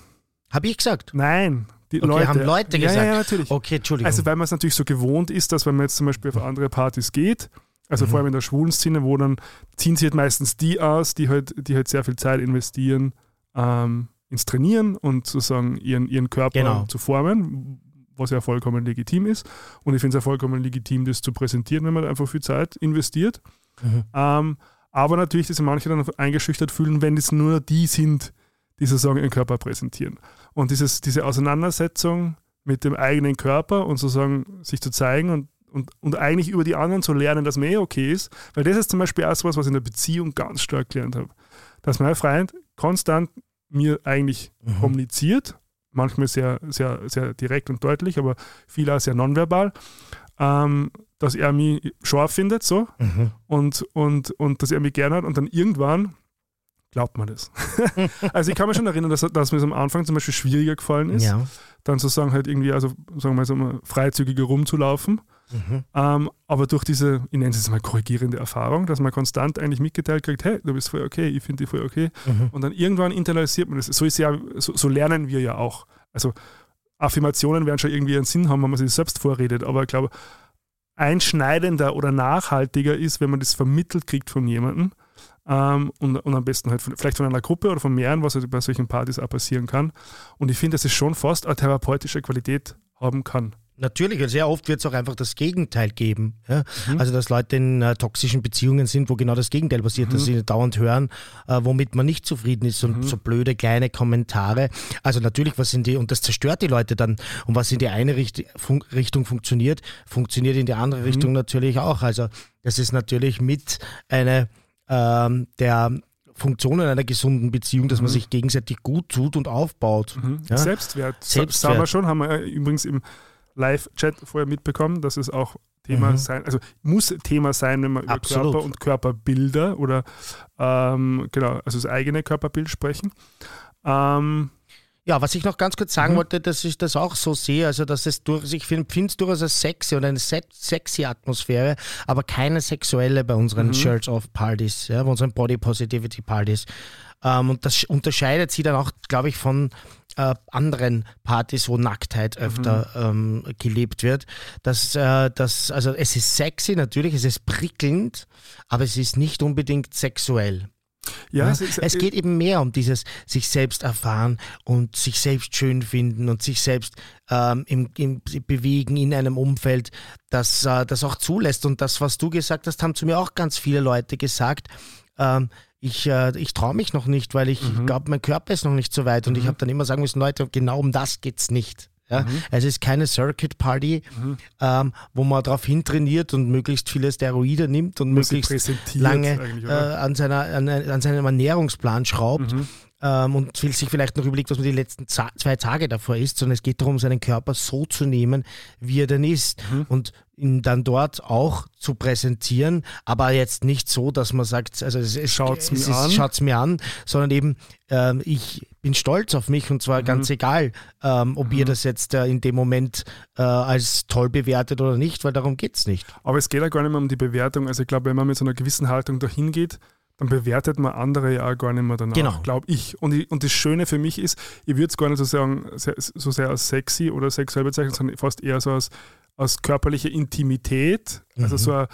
Habe ich gesagt? Nein, die Okay, Leute. haben Leute gesagt. Ja, ja, natürlich. Okay, Entschuldigung. Also weil man es natürlich so gewohnt ist, dass wenn man jetzt zum Beispiel auf andere Partys geht, also Mhm. vor allem in der schwulen Szene, wo dann ziehen sich halt meistens die aus, die halt, die halt sehr viel Zeit investieren ähm, ins Trainieren und sozusagen ihren, ihren Körper Genau. zu formen, was ja vollkommen legitim ist. Und ich finde es ja vollkommen legitim, das zu präsentieren, wenn man einfach viel Zeit investiert. Mhm. Ähm, aber natürlich, dass sich manche dann eingeschüchtert fühlen, wenn es nur die sind, die sozusagen ihren Körper präsentieren. Und dieses, diese Auseinandersetzung mit dem eigenen Körper und sozusagen sich zu zeigen und, und, und eigentlich über die anderen zu lernen, dass man eh okay ist, weil das ist zum Beispiel auch so was, was ich in der Beziehung ganz stark gelernt habe. Dass mein Freund konstant mir eigentlich Mhm. kommuniziert, manchmal sehr, sehr, sehr direkt und deutlich, aber viel auch sehr nonverbal, ähm, dass er mich scharf findet, so, Mhm. und, und, und dass er mich gerne hat und dann irgendwann glaubt man das. also ich kann mich schon erinnern, dass, dass mir es am Anfang zum Beispiel schwieriger gefallen ist, Ja. dann sozusagen halt irgendwie, also sagen wir mal so mal freizügiger rumzulaufen. Mhm. Ähm, aber durch diese, ich nenne es jetzt mal korrigierende Erfahrung, dass man konstant eigentlich mitgeteilt kriegt, hey, du bist voll okay, ich finde dich voll okay. Mhm. Und dann irgendwann internalisiert man das. So, ist ja, so, so lernen wir ja auch. Also Affirmationen werden schon irgendwie einen Sinn haben, wenn man sich selbst vorredet, aber ich glaube, einschneidender oder nachhaltiger ist, wenn man das vermittelt kriegt von jemandem ähm, und, und am besten halt von, vielleicht von einer Gruppe oder von mehreren, was halt bei solchen Partys auch passieren kann. Und ich finde, dass es schon fast eine therapeutische Qualität haben kann. Natürlich, und sehr oft wird es auch einfach das Gegenteil geben. Ja? Mhm. Also, dass Leute in äh, toxischen Beziehungen sind, wo genau das Gegenteil passiert, dass Mhm. sie dauernd hören, äh, womit man nicht zufrieden ist und Mhm. so blöde kleine Kommentare. Also, natürlich, was sind die, und das zerstört die Leute dann. Und was in die eine Richt fun Richtung funktioniert, funktioniert in die andere Mhm. Richtung natürlich auch. Also, das ist natürlich mit eine ähm, der Funktionen einer gesunden Beziehung, dass man Mhm. sich gegenseitig gut tut und aufbaut. Mhm. Ja? Selbstwert. Selbstwert. Sagen wir schon, haben wir äh, übrigens im Live-Chat vorher mitbekommen, dass es auch Thema Mhm. sein, also muss Thema sein, wenn wir über Absolut. Körper und Körperbilder oder ähm, genau, also das eigene Körperbild sprechen. Ähm, Ja, was ich noch ganz kurz sagen Mhm. wollte, dass ich das auch so sehe, also dass es durch, ich finde es durchaus als sexy und eine se sexy Atmosphäre, aber keine sexuelle bei unseren Mhm. Church-of-Partys, ja, bei unseren Body-Positivity-Partys. Ähm, und das unterscheidet sie dann auch, glaube ich, von äh, anderen Partys, wo Nacktheit öfter ähm, gelebt wird. Das, äh, das, also es ist sexy natürlich, es ist prickelnd, aber es ist nicht unbedingt sexuell. ja, Ja, es, ist, es geht eben mehr um dieses sich selbst erfahren und sich selbst schön finden und sich selbst ähm, im, im bewegen in einem Umfeld, das äh, das auch zulässt. Und das, was du gesagt hast, haben zu mir auch ganz viele Leute gesagt. Ähm, ich, äh, ich traue mich noch nicht, weil ich Mhm. glaube, mein Körper ist noch nicht so weit. Und ich habe dann immer sagen müssen, Leute, genau um das geht's nicht. Ja? Mhm. Es ist keine Circuit Party, ähm, wo man darauf hintrainiert und möglichst viele Steroide nimmt und was möglichst lange äh, an, seiner, an, an seinem Ernährungsplan schraubt Mhm. ähm, und sich vielleicht noch überlegt, was man die letzten zwei Tage davor isst, sondern es geht darum, seinen Körper so zu nehmen, wie er denn ist Mhm. und ihn dann dort auch zu präsentieren, aber jetzt nicht so, dass man sagt, also es, es, Schaut's es mir an. schaut's mir an, sondern eben ähm, ich bin stolz auf mich und zwar Mhm. ganz egal, ähm, ob ihr das jetzt äh, in dem Moment äh, als toll bewertet oder nicht, weil darum geht's nicht. Aber es geht ja gar nicht mehr um die Bewertung. Also ich glaube, wenn man mit so einer gewissen Haltung dahin geht, dann bewertet man andere ja gar nicht mehr danach, Genau. glaube ich. Und, ich. und das Schöne für mich ist, ich würde es gar nicht so, sagen, sehr, so sehr als sexy oder sexuell bezeichnen, sondern fast eher so als, als körperliche Intimität. Also Mhm. so eine,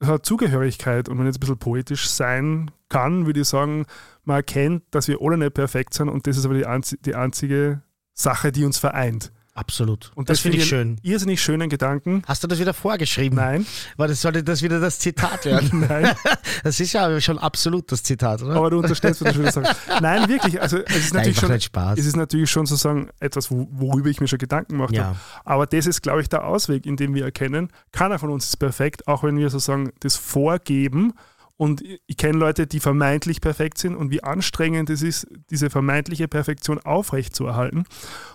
so eine Zugehörigkeit. Und wenn ich jetzt ein bisschen poetisch sein kann, würde ich sagen, man erkennt, dass wir alle nicht perfekt sind und das ist aber die, einzi die einzige Sache, die uns vereint. Absolut. Und das, finde ich schön. Irrsinnig schönen Gedanken. Hast du das wieder vorgeschrieben? Nein. Weil das sollte das wieder das Zitat werden. Nein. Das ist ja schon absolut das Zitat, oder? Aber du unterstellst, was ich wieder sage. Nein, wirklich. Also es ist Nein, natürlich macht schon, Spaß. es ist natürlich schon sozusagen etwas, wo- worüber ich mir schon Gedanken gemacht Ja. habe. Aber das ist, glaube ich, der Ausweg, in dem wir erkennen, keiner von uns ist perfekt, auch wenn wir sozusagen das vorgeben. Und ich kenne Leute, die vermeintlich perfekt sind und wie anstrengend es ist, diese vermeintliche Perfektion aufrechtzuerhalten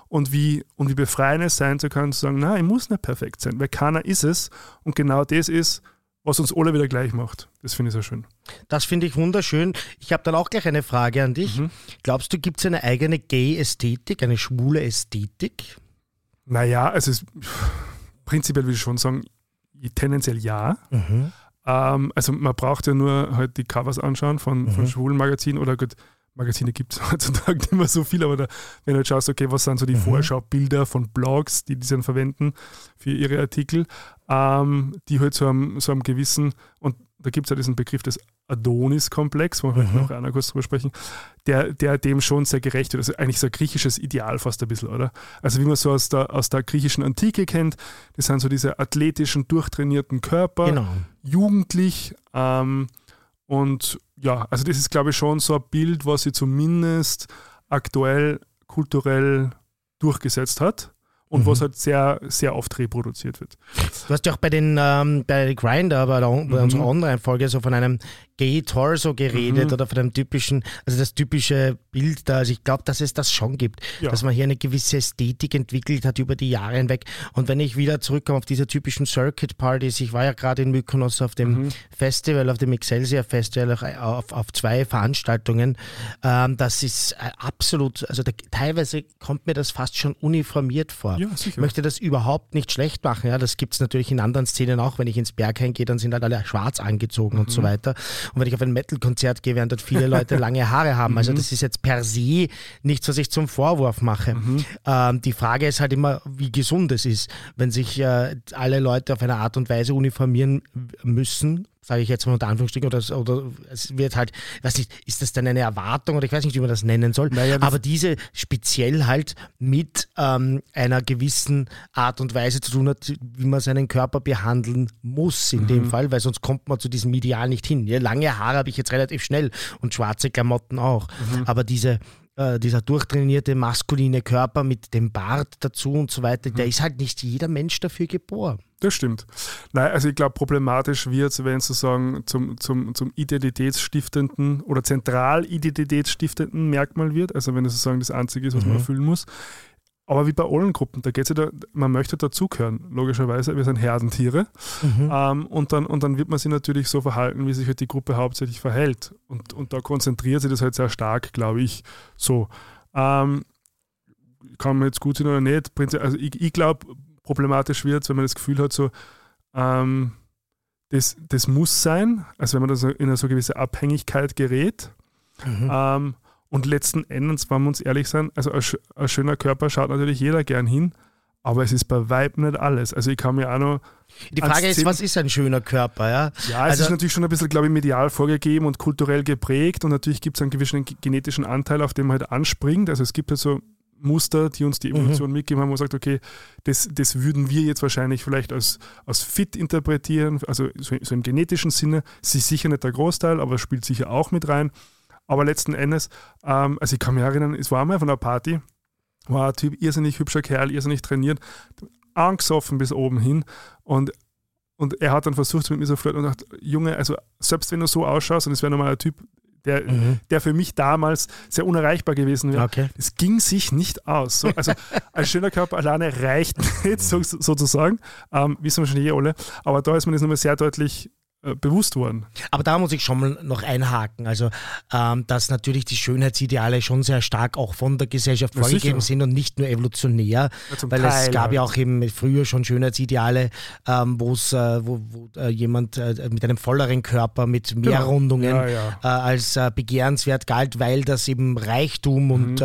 und wie, und wie befreiend es sein zu können, zu sagen, nein, ich muss nicht perfekt sein, weil keiner ist es. Und genau das ist, was uns alle wieder gleich macht. Das finde ich sehr schön. Das finde ich wunderschön. Ich habe dann auch gleich eine Frage an dich. Mhm. Glaubst du, gibt es eine eigene Gay-Ästhetik, eine schwule Ästhetik? Naja, also es, prinzipiell würde ich schon sagen, tendenziell ja. Mhm. Ähm, also man braucht ja nur halt die Covers anschauen von, von schwulen Magazinen oder gut, Magazine gibt es heutzutage nicht mehr so viel, aber da, wenn du halt schaust, okay, was sind so die Vorschaubilder von Blogs, die die dann verwenden für ihre Artikel, ähm, die halt so einem, so einem gewissen, und da gibt es ja diesen Begriff des Adonis-Komplex, wo wir vielleicht noch einer kurz drüber sprechen, der, der dem schon sehr gerecht wird. Also eigentlich so ein griechisches Ideal fast ein bisschen, oder? Also wie man so aus der, aus der griechischen Antike kennt, das sind so diese athletischen, durchtrainierten Körper, Genau. jugendlich. Ähm, und ja, also das ist, glaube ich, schon so ein Bild, was sie zumindest aktuell kulturell durchgesetzt hat und was halt sehr, sehr oft reproduziert wird. Du hast ja auch bei den ähm, bei Grinder, bei, der, bei Mhm. unserer Online-Folge so von einem Gay-Torso geredet Mhm. oder von einem typischen, also das typische Bild da. Also ich glaube, dass es das schon gibt, Ja. dass man hier eine gewisse Ästhetik entwickelt hat über die Jahre hinweg. Und wenn ich wieder zurückkomme auf diese typischen Circuit-Partys, ich war ja gerade in Mykonos auf dem Mhm. Festival, auf dem Excelsior Festival, auf, auf zwei Veranstaltungen. Ähm, das ist äh, absolut, also da, teilweise kommt mir das fast schon uniformiert vor. Ja. Ich möchte das überhaupt nicht schlecht machen. Ja, das gibt es natürlich in anderen Szenen auch. Wenn ich ins Berghain gehe, dann sind halt alle schwarz angezogen und so Mhm. weiter. Und wenn ich auf ein Metal-Konzert gehe, werden dort viele Leute lange Haare haben. Mhm. Also das ist jetzt per se nichts, was ich zum Vorwurf mache. Mhm. Ähm, die Frage ist halt immer, wie gesund es ist, wenn sich äh, alle Leute auf eine Art und Weise uniformieren müssen, sage ich jetzt mal unter Anführungsstrichen, oder, oder es wird halt, weiß nicht, ist das dann eine Erwartung oder ich weiß nicht, wie man das nennen soll, Naja, das- aber diese speziell halt mit ähm, einer gewissen Art und Weise zu tun hat, wie man seinen Körper behandeln muss in Mhm. dem Fall, weil sonst kommt man zu diesem Ideal nicht hin. Ja, lange Haare habe ich jetzt relativ schnell und schwarze Klamotten auch, Mhm. aber diese äh, dieser durchtrainierte maskuline Körper mit dem Bart dazu und so weiter, Mhm. der ist halt nicht jeder Mensch dafür geboren. Das stimmt. Nein, also ich glaube, problematisch wird es, wenn es sozusagen zum, zum, zum identitätsstiftenden oder zentral identitätsstiftenden Merkmal wird, also wenn es sozusagen das Einzige ist, was man erfüllen muss. Aber wie bei allen Gruppen, da geht es ja, da, man möchte dazugehören, logischerweise. Wir sind Herdentiere. Ähm, und, dann, und dann wird man sich natürlich so verhalten, wie sich halt die Gruppe hauptsächlich verhält. Und, und da konzentriert sich das halt sehr stark, glaube ich, so. Ähm, kann man jetzt gut sein oder nicht. Also ich, ich glaube, problematisch wird, wenn man das Gefühl hat, so, ähm, das, das muss sein, also wenn man da so in eine so gewisse Abhängigkeit gerät. Ähm, und letzten Endes, wenn wir uns ehrlich sein, also ein, ein schöner Körper schaut natürlich jeder gern hin, aber es ist bei Weib nicht alles. Also ich kann mir auch noch. Die Frage ist, was ist ein schöner Körper? Ja, Ja, es Also- ist natürlich schon ein bisschen, glaube ich, medial vorgegeben und kulturell geprägt und natürlich gibt es einen gewissen ge- genetischen Anteil, auf den man halt anspringt. Also es gibt halt so Muster, die uns die Evolution mitgeben haben, wo man sagt, okay, das, das würden wir jetzt wahrscheinlich vielleicht als, als fit interpretieren, also so, so im genetischen Sinne. Ist sicher nicht der Großteil, aber spielt sicher auch mit rein. Aber letzten Endes, ähm, also ich kann mich erinnern, es war einmal von einer Party, war ein Typ, irrsinnig hübscher Kerl, irrsinnig trainiert, angesoffen bis oben hin und und er hat dann versucht, mit mir so flirten und dachte, Junge, also selbst wenn du so ausschaust, und es wäre nochmal ein Typ, der, der für mich damals sehr unerreichbar gewesen wäre, Okay. es ging sich nicht aus. So, also ein schöner Körper alleine reicht nicht, so, sozusagen, ähm, wissen wir schon eh alle, aber da ist mir das nochmal sehr deutlich bewusst worden. Aber da muss ich schon mal noch einhaken. Also, ähm, dass natürlich die Schönheitsideale schon sehr stark auch von der Gesellschaft Ja, vorgegeben sicher. sind und nicht nur evolutionär. Ja, weil es Teil gab halt. ja auch eben früher schon Schönheitsideale, ähm, wo's, äh, wo, wo äh, jemand äh, mit einem volleren Körper, mit mehr Genau. Rundungen Ja, ja. Äh, als äh, begehrenswert galt, weil das eben Reichtum Mhm. und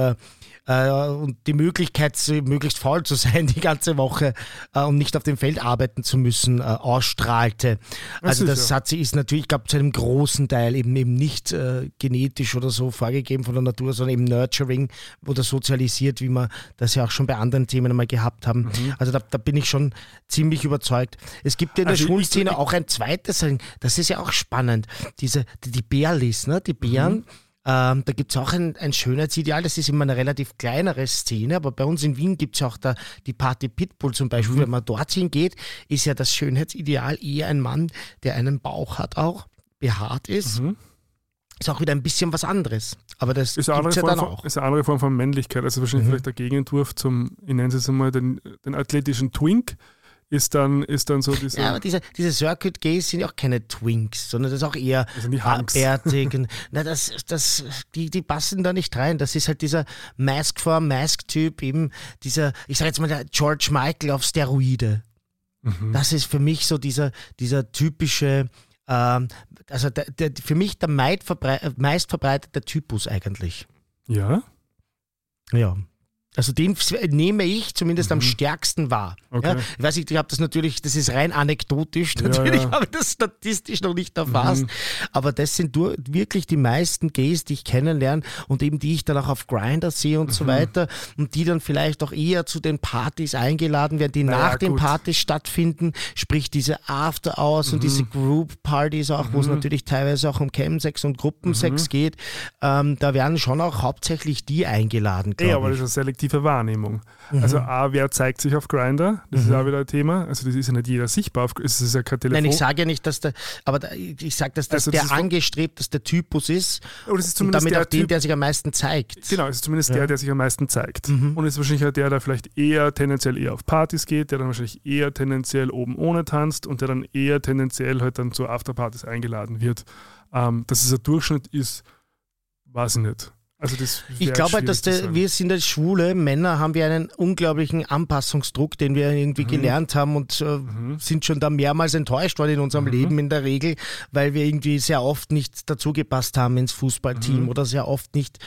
äh, und die Möglichkeit, möglichst faul zu sein die ganze Woche äh, und nicht auf dem Feld arbeiten zu müssen, äh, ausstrahlte. Also das hat sie ist natürlich, ich glaube, zu einem großen Teil eben eben nicht äh, genetisch oder so vorgegeben von der Natur, sondern eben Nurturing oder sozialisiert, wie wir das ja auch schon bei anderen Themen einmal gehabt haben. Mhm. Also da, da, bin ich schon ziemlich überzeugt. Es gibt ja in der also Schulszene auch ein zweites, das ist ja auch spannend, diese die, die Bärlis, ne? die Bären. Mhm ähm, da gibt es auch ein, ein Schönheitsideal, das ist immer eine relativ kleinere Szene, aber bei uns in Wien gibt es auch da die Party Pitbull zum Beispiel. Mhm. Wenn man dorthin geht, ist ja das Schönheitsideal eher ein Mann, der einen Bauch hat auch, behaart ist. Mhm. Ist auch wieder ein bisschen was anderes. Aber das ist eine andere, ja Form, von, ist eine andere Form von Männlichkeit. Also wahrscheinlich mhm. vielleicht der Gegenentwurf zum, ich nenne es jetzt einmal, den, den athletischen Twink ist dann, ist dann so diese. Ja, aber diese, diese Circuit Gays sind ja auch keine Twinks, sondern das ist auch eher bärtig. Na, das, das, die, die passen da nicht rein. Das ist halt dieser Mask for Mask-Typ, eben dieser, ich sag jetzt mal, der George Michael auf Steroide. Mhm. Das ist für mich so dieser, dieser typische, ähm, also der, der, für mich der meistverbreitete Typus eigentlich. Ja? Ja. Also den nehme ich zumindest mhm. am stärksten wahr. Okay. Ja, ich weiß nicht, ich habe das natürlich, das ist rein anekdotisch, natürlich ja, ja. habe ich das statistisch noch nicht erfasst, mhm. aber das sind wirklich die meisten Gays, die ich kennenlerne und eben die ich dann auch auf Grinder sehe und mhm. so weiter und die dann vielleicht auch eher zu den Partys eingeladen werden, die naja, nach den Partys stattfinden, sprich diese After Hours und diese mhm. Group Partys auch, wo es mhm. natürlich teilweise auch um Chemsex und Gruppensex mhm. geht, ähm, da werden schon auch hauptsächlich die eingeladen. Ja, aber das ist selektiv subjektive Wahrnehmung. Mhm. Also A, wer zeigt sich auf Grinder? Das mhm. ist auch wieder ein Thema. Also das ist ja nicht jeder sichtbar. Auf, es ist ja kein Telefon. Nein, ich sage ja nicht, dass der, aber ich sage, dass das also der angestrebteste Typus ist. Oh, das ist zumindest und damit der auch den, der sich am meisten zeigt. Genau, es ist zumindest ja. der, der sich am meisten zeigt. Mhm. Und es ist wahrscheinlich auch der, der vielleicht eher tendenziell eher auf Partys geht, der dann wahrscheinlich eher tendenziell oben ohne tanzt und der dann eher tendenziell halt dann zu Afterpartys eingeladen wird. Ähm, dass es ein Durchschnitt ist, weiß ich nicht. Also ich glaube halt, dass der, wir sind als schwule Männer, haben wir einen unglaublichen Anpassungsdruck, den wir irgendwie mhm. gelernt haben und äh, mhm. sind schon da mehrmals enttäuscht worden in unserem mhm. Leben in der Regel, weil wir irgendwie sehr oft nicht dazugepasst haben ins Fußballteam mhm. oder sehr oft nicht.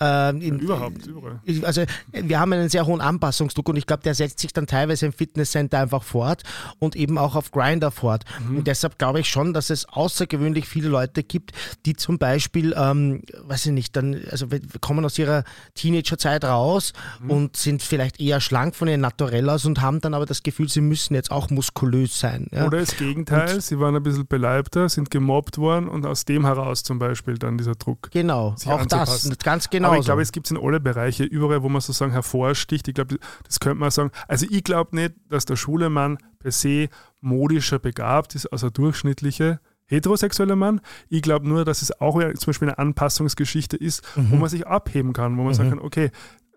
Äh, in, überhaupt, überall. Also wir haben einen sehr hohen Anpassungsdruck und ich glaube, der setzt sich dann teilweise im Fitnesscenter einfach fort und eben auch auf Grinder fort. Mhm. Und deshalb glaube ich schon, dass es außergewöhnlich viele Leute gibt, die zum Beispiel, ähm, weiß ich nicht, dann, also kommen aus ihrer Teenagerzeit raus mhm. und sind vielleicht eher schlank von ihren Naturell aus und haben dann aber das Gefühl, sie müssen jetzt auch muskulös sein. Ja? Oder das Gegenteil, und sie waren ein bisschen beleibter, sind gemobbt worden und aus dem heraus zum Beispiel dann dieser Druck. Genau, auch das, ganz genau. Aber ich glaube, es gibt es in alle Bereiche, überall, wo man sozusagen hervorsticht. Ich glaube, das könnte man sagen. Also ich glaube nicht, dass der Schulemann per se modischer begabt ist als der durchschnittliche heterosexueller Mann. Ich glaube nur, dass es auch zum Beispiel eine Anpassungsgeschichte ist, mhm. wo man sich abheben kann, wo man mhm. sagen kann, okay,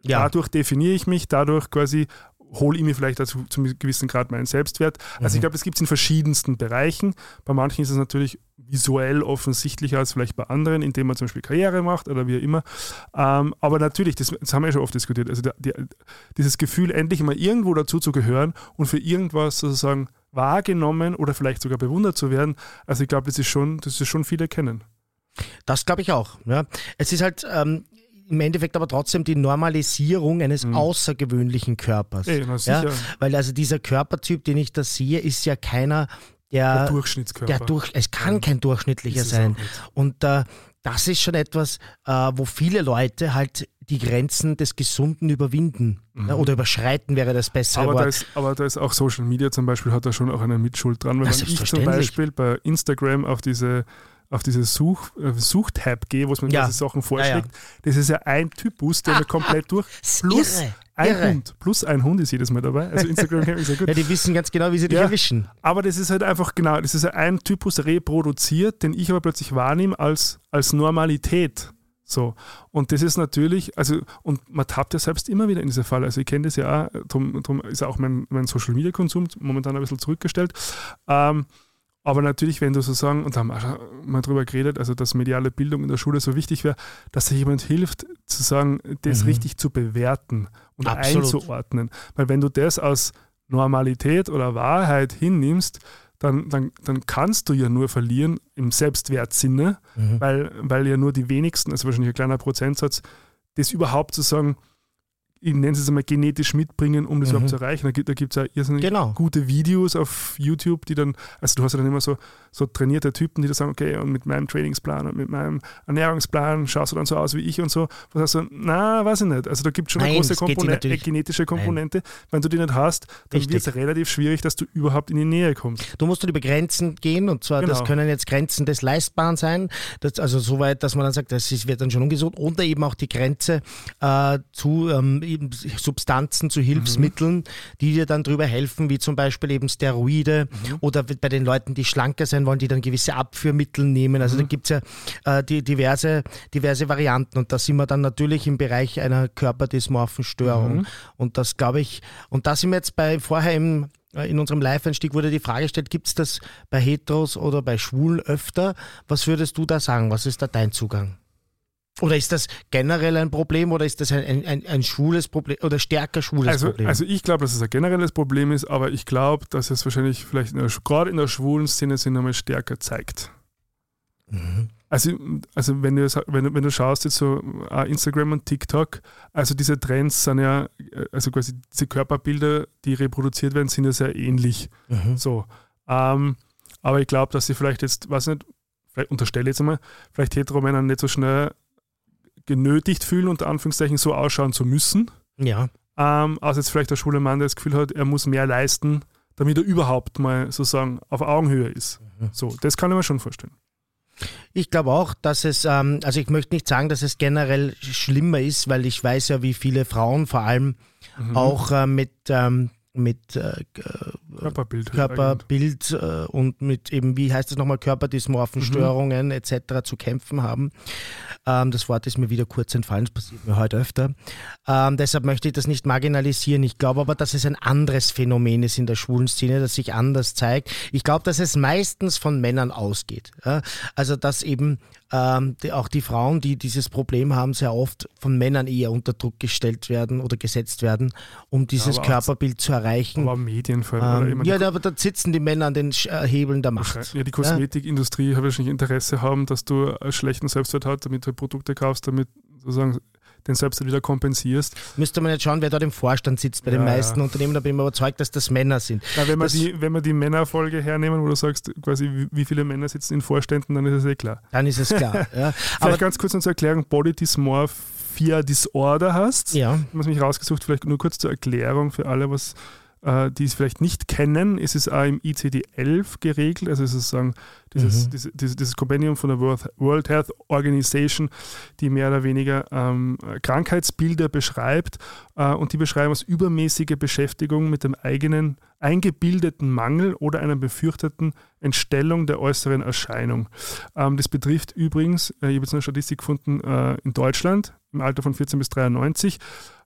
ja. dadurch definiere ich mich, dadurch quasi hole ich mir vielleicht dazu zu einem gewissen Grad meinen Selbstwert. Also mhm. ich glaube, es gibt es in verschiedensten Bereichen. Bei manchen ist es natürlich visuell offensichtlicher als vielleicht bei anderen, indem man zum Beispiel Karriere macht oder wie immer. Ähm, aber natürlich, das, das, haben wir ja schon oft diskutiert, also die, dieses Gefühl, endlich mal irgendwo dazu zu gehören und für irgendwas sozusagen wahrgenommen oder vielleicht sogar bewundert zu werden. Also ich glaube, das ist schon, das ist schon viele kennen. Das glaube ich auch. Ja. Es ist halt ähm, im Endeffekt aber trotzdem die Normalisierung eines mhm. außergewöhnlichen Körpers. Ey, ja. Weil also dieser Körpertyp, den ich da sehe, ist ja keiner, der, der Durchschnittskörper. Der durch, es kann ja. kein durchschnittlicher sein. Und äh, das ist schon etwas, äh, wo viele Leute halt die Grenzen des Gesunden überwinden mhm. ja, oder überschreiten wäre das bessere aber Wort. Da ist, aber da ist auch Social Media zum Beispiel, hat da schon auch eine Mitschuld dran. Wenn ich zum Beispiel bei Instagram auf diese auf diese Such, äh, Suchtab gehe, wo es mir ja. diese Sachen vorschlägt, ja, ja. das ist ja ein Typus, der ah, mir komplett durch. Plus irre, ein irre. Hund. Plus ein Hund ist jedes Mal dabei. Also Instagram ich sehr gut. Ja, die wissen ganz genau, wie sie dich erwischen. Aber das ist halt einfach genau, das ist ein Typus reproduziert, den ich aber plötzlich wahrnehme als, als Normalität. So. Und das ist natürlich, also, und man tappt ja selbst immer wieder in diese Falle. Also ich kenne das ja auch, darum, darum ist ja auch mein, mein Social Media Konsum momentan ein bisschen zurückgestellt. Ähm, aber natürlich, wenn du sozusagen, und da haben wir schon mal drüber geredet, also dass mediale Bildung in der Schule so wichtig wäre, dass dir jemand hilft, zu sagen, das mhm. richtig zu bewerten und Absolut. einzuordnen. Weil wenn du das aus Normalität oder Wahrheit hinnimmst, dann, dann, dann kannst du ja nur verlieren im Selbstwertsinne, mhm. weil, weil ja nur die wenigsten, also wahrscheinlich ein kleiner Prozentsatz, das überhaupt zu sagen, ich nenne es einmal genetisch mitbringen, um das mhm. überhaupt zu erreichen. Da, gibt es ja irrsinnig genau. gute Videos auf YouTube, die dann, also du hast ja dann immer so, so trainierte Typen, die da sagen, okay, und mit meinem Trainingsplan und mit meinem Ernährungsplan schaust du dann so aus wie ich und so. Was hast du, na, weiß ich nicht. Also da gibt es schon eine große Komponente, äh, genetische Komponente. Nein. Wenn du die nicht hast, dann wird es relativ schwierig, dass du überhaupt in die Nähe kommst. Du musst über Grenzen gehen und zwar, genau. das können jetzt Grenzen des Leistbaren sein, das, also soweit, dass man dann sagt, das ist, wird dann schon ungesund oder eben auch die Grenze äh, zu ähm, Substanzen, zu Hilfsmitteln, mhm. die dir dann darüber helfen, wie zum Beispiel eben Steroide mhm. oder bei den Leuten, die schlanker sein wollen, die dann gewisse Abführmittel nehmen. Also mhm. da gibt es ja äh, die, diverse, diverse Varianten und da sind wir dann natürlich im Bereich einer körperdysmorphen Störung. Mhm. Und das glaube ich, und da sind wir jetzt bei vorher im äh, in unserem Live-Einstieg wurde die Frage gestellt, gibt es das bei Heteros oder bei Schwulen öfter? Was würdest du da sagen? Was ist da dein Zugang? Oder ist das generell ein Problem oder ist das ein, ein, ein schwules Problem oder stärker schwules also, Problem? Also ich glaube, dass es ein generelles Problem ist, aber ich glaube, dass es wahrscheinlich vielleicht in der, gerade in der schwulen Szene sich nochmal stärker zeigt. Mhm. Also, also wenn, du, wenn, du, wenn du schaust jetzt so uh, Instagram und TikTok, also diese Trends sind ja, also quasi diese Körperbilder, die reproduziert werden, sind ja sehr ähnlich. Mhm. So. Ähm, aber ich glaube, dass sie vielleicht jetzt, weiß nicht, vielleicht unterstelle jetzt einmal, vielleicht Heteromänner nicht so schnell genötigt fühlen, unter Anführungszeichen so ausschauen zu müssen. Ja. Ähm, als jetzt vielleicht der schwule Mann, der das Gefühl hat, er muss mehr leisten, damit er überhaupt mal sozusagen auf Augenhöhe ist. Mhm. So, das kann ich mir schon vorstellen. Ich glaube auch, dass es, ähm, also ich möchte nicht sagen, dass es generell schlimmer ist, weil ich weiß ja, wie viele Frauen vor allem mhm. auch äh, mit ähm, mit äh, Körperbild, Körperbild äh, und mit eben, wie heißt es nochmal, körperdysmorphen mhm. Störungen etc. zu kämpfen haben. Ähm, das Wort ist mir wieder kurz entfallen, das passiert mir heute öfter. Ähm, deshalb möchte ich das nicht marginalisieren. Ich glaube aber, dass es ein anderes Phänomen ist in der schwulen Szene, das sich anders zeigt. Ich glaube, dass es meistens von Männern ausgeht. Ja? Also, dass eben ähm, die, auch die Frauen, die dieses Problem haben, sehr oft von Männern eher unter Druck gestellt werden oder gesetzt werden, um dieses ja, Körperbild zu erreichen. Aber Medien vor allem. Ähm, ja, aber da sitzen die Männer an den äh, Hebeln der Macht. Ja, die Kosmetikindustrie ja? hat wahrscheinlich Interesse haben, dass du einen schlechten Selbstwert hast, damit du Produkte kaufst, damit sozusagen den selbst wieder kompensierst. Müsste man jetzt schauen, wer dort im Vorstand sitzt bei ja, den meisten ja. Unternehmen, da bin ich überzeugt, dass das Männer sind. Na, wenn, wir die, wenn wir die Männerfolge hernehmen, wo du sagst, quasi wie viele Männer sitzen in Vorständen, dann ist es eh klar. Dann ist es klar. ja. Vielleicht Aber ganz kurz noch zur Erklärung, Body Dysmorphia Disorder hast. Ja. Ich habe mich rausgesucht, vielleicht nur kurz zur Erklärung für alle, was die es vielleicht nicht kennen, ist es auch im ICD-11 geregelt, also sozusagen dieses, mhm. dieses, dieses, dieses Kompendium von der World Health Organization, die mehr oder weniger ähm, Krankheitsbilder beschreibt äh, und die beschreiben als übermäßige Beschäftigung mit dem eigenen eingebildeten Mangel oder einer befürchteten Entstellung der äußeren Erscheinung. Ähm, das betrifft übrigens, äh, ich habe jetzt eine Statistik gefunden, äh, in Deutschland im Alter von 14 bis 93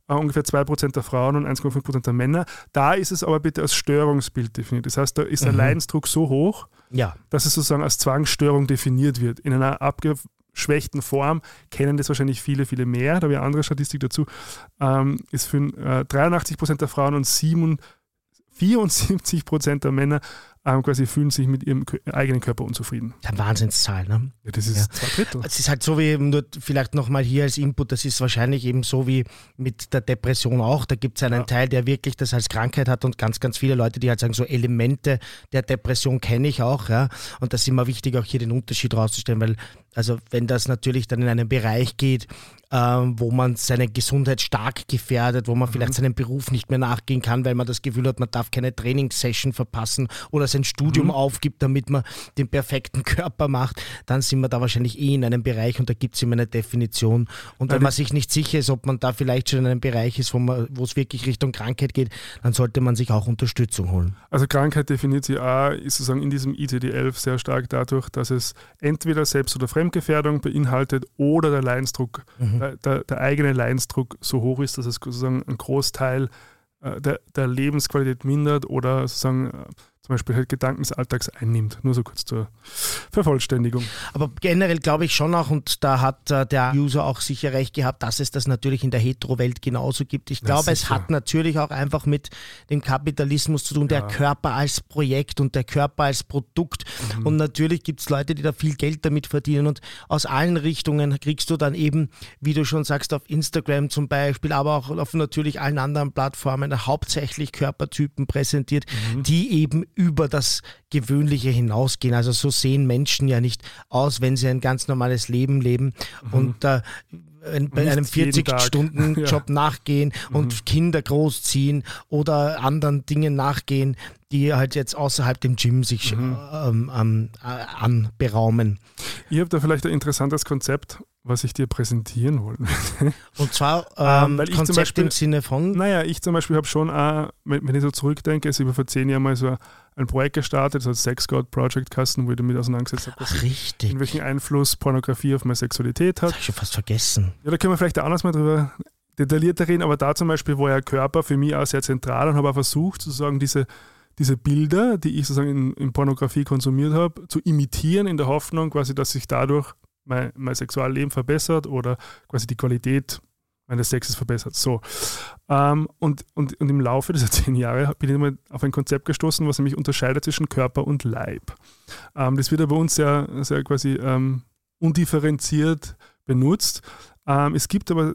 äh, ungefähr 2% der Frauen und 1,5% der Männer. Da ist es aber bitte als Störungsbild definiert. Das heißt, da ist der mhm. Leidensdruck so hoch, ja. dass es sozusagen als Zwangsstörung definiert wird. In einer abgeschwächten Form kennen das wahrscheinlich viele, viele mehr. Da habe ich eine andere Statistik dazu. Ähm, ist für äh, 83% der Frauen und 7, 74% der Männer ähm, quasi fühlen sich mit ihrem eigenen Körper unzufrieden. Das ist eine Wahnsinnszahl, ne? Ja, das ist ja. zwei Drittel. Es ist halt so wie, nur vielleicht nochmal hier als Input, das ist wahrscheinlich eben so wie mit der Depression auch. Da gibt es einen ja. Teil, der wirklich das als Krankheit hat und ganz, ganz viele Leute, die halt sagen, so Elemente der Depression kenne ich auch, ja. Und das ist immer wichtig, auch hier den Unterschied rauszustellen, weil also wenn das natürlich dann in einen Bereich geht, ähm, wo man seine Gesundheit stark gefährdet, wo man mhm. vielleicht seinem Beruf nicht mehr nachgehen kann, weil man das Gefühl hat, man darf keine Trainingssession verpassen oder sein Studium mhm. aufgibt, damit man den perfekten Körper macht, dann sind wir da wahrscheinlich eh in einem Bereich und da gibt es immer eine Definition. Und wenn man sich nicht sicher ist, ob man da vielleicht schon in einem Bereich ist, wo, es wirklich Richtung Krankheit geht, dann sollte man sich auch Unterstützung holen. Also Krankheit definiert sie auch, ist sozusagen in diesem ICD-11 sehr stark dadurch, dass es entweder Selbst- oder Fremd Fremdgefährdung beinhaltet oder der Leidensdruck, mhm. der, der, der, eigene Leidensdruck so hoch ist, dass es sozusagen einen Großteil äh, der, der, Lebensqualität mindert oder sozusagen äh, zum Beispiel halt Gedanken des Alltags einnimmt. Nur so kurz zur Vervollständigung. Aber generell glaube ich schon auch, und da hat äh, der User auch sicher recht gehabt, dass es das natürlich in der Hetero-Welt genauso gibt. Ich glaube, es hat natürlich auch einfach mit dem Kapitalismus zu tun, der ja. Körper als Projekt und der Körper als Produkt. Mhm. Und natürlich gibt es Leute, die da viel Geld damit verdienen. Und aus allen Richtungen kriegst du dann eben, wie du schon sagst, auf Instagram zum Beispiel, aber auch auf natürlich allen anderen Plattformen hauptsächlich Körpertypen präsentiert, mhm. die eben über das Gewöhnliche hinausgehen. Also so sehen Menschen ja nicht aus, wenn sie ein ganz normales Leben leben mhm. und äh, bei einem 40-Stunden-Job ja. nachgehen und mhm. Kinder großziehen oder anderen Dingen nachgehen, die halt jetzt außerhalb dem Gym sich mhm. ähm, ähm, äh, anberaumen. Ihr habt da vielleicht ein interessantes Konzept, was ich dir präsentieren wollen. Und zwar ähm, ähm, weil Konzept Beispiel, im Sinne von? Naja, ich zum Beispiel habe schon, auch, wenn, ich so zurückdenke, ist über vor zehn Jahren mal so ein Projekt gestartet, das heißt Sex God Project Kasten, wo ich damit auseinandergesetzt habe. Ach, richtig. Und welchen Einfluss Pornografie auf meine Sexualität hat. Das habe ich schon fast vergessen. Ja, da können wir vielleicht auch noch mal drüber detaillierter reden, aber da zum Beispiel war ja Körper für mich auch sehr zentral und habe auch versucht, sozusagen diese diese Bilder, die ich sozusagen in, in Pornografie konsumiert habe, zu imitieren in der Hoffnung, quasi, dass sich dadurch mein, mein Sexualleben verbessert oder quasi die Qualität meines Sexes verbessert. So. Ähm, und, und, und im Laufe dieser zehn Jahre bin ich mal auf ein Konzept gestoßen, was nämlich unterscheidet zwischen Körper und Leib. Ähm, das wird ja bei uns sehr, sehr quasi ähm, undifferenziert benutzt. Ähm, es gibt aber äh,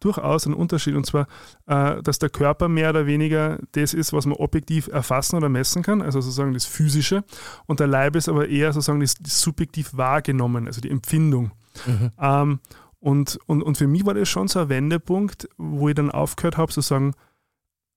durchaus einen Unterschied, und zwar, äh, dass der Körper mehr oder weniger das ist, was man objektiv erfassen oder messen kann, also sozusagen das Physische, und der Leib ist aber eher sozusagen das, das subjektiv wahrgenommen, also die Empfindung. Mhm. Und, und, und für mich war das schon so ein Wendepunkt, wo ich dann aufgehört habe, sozusagen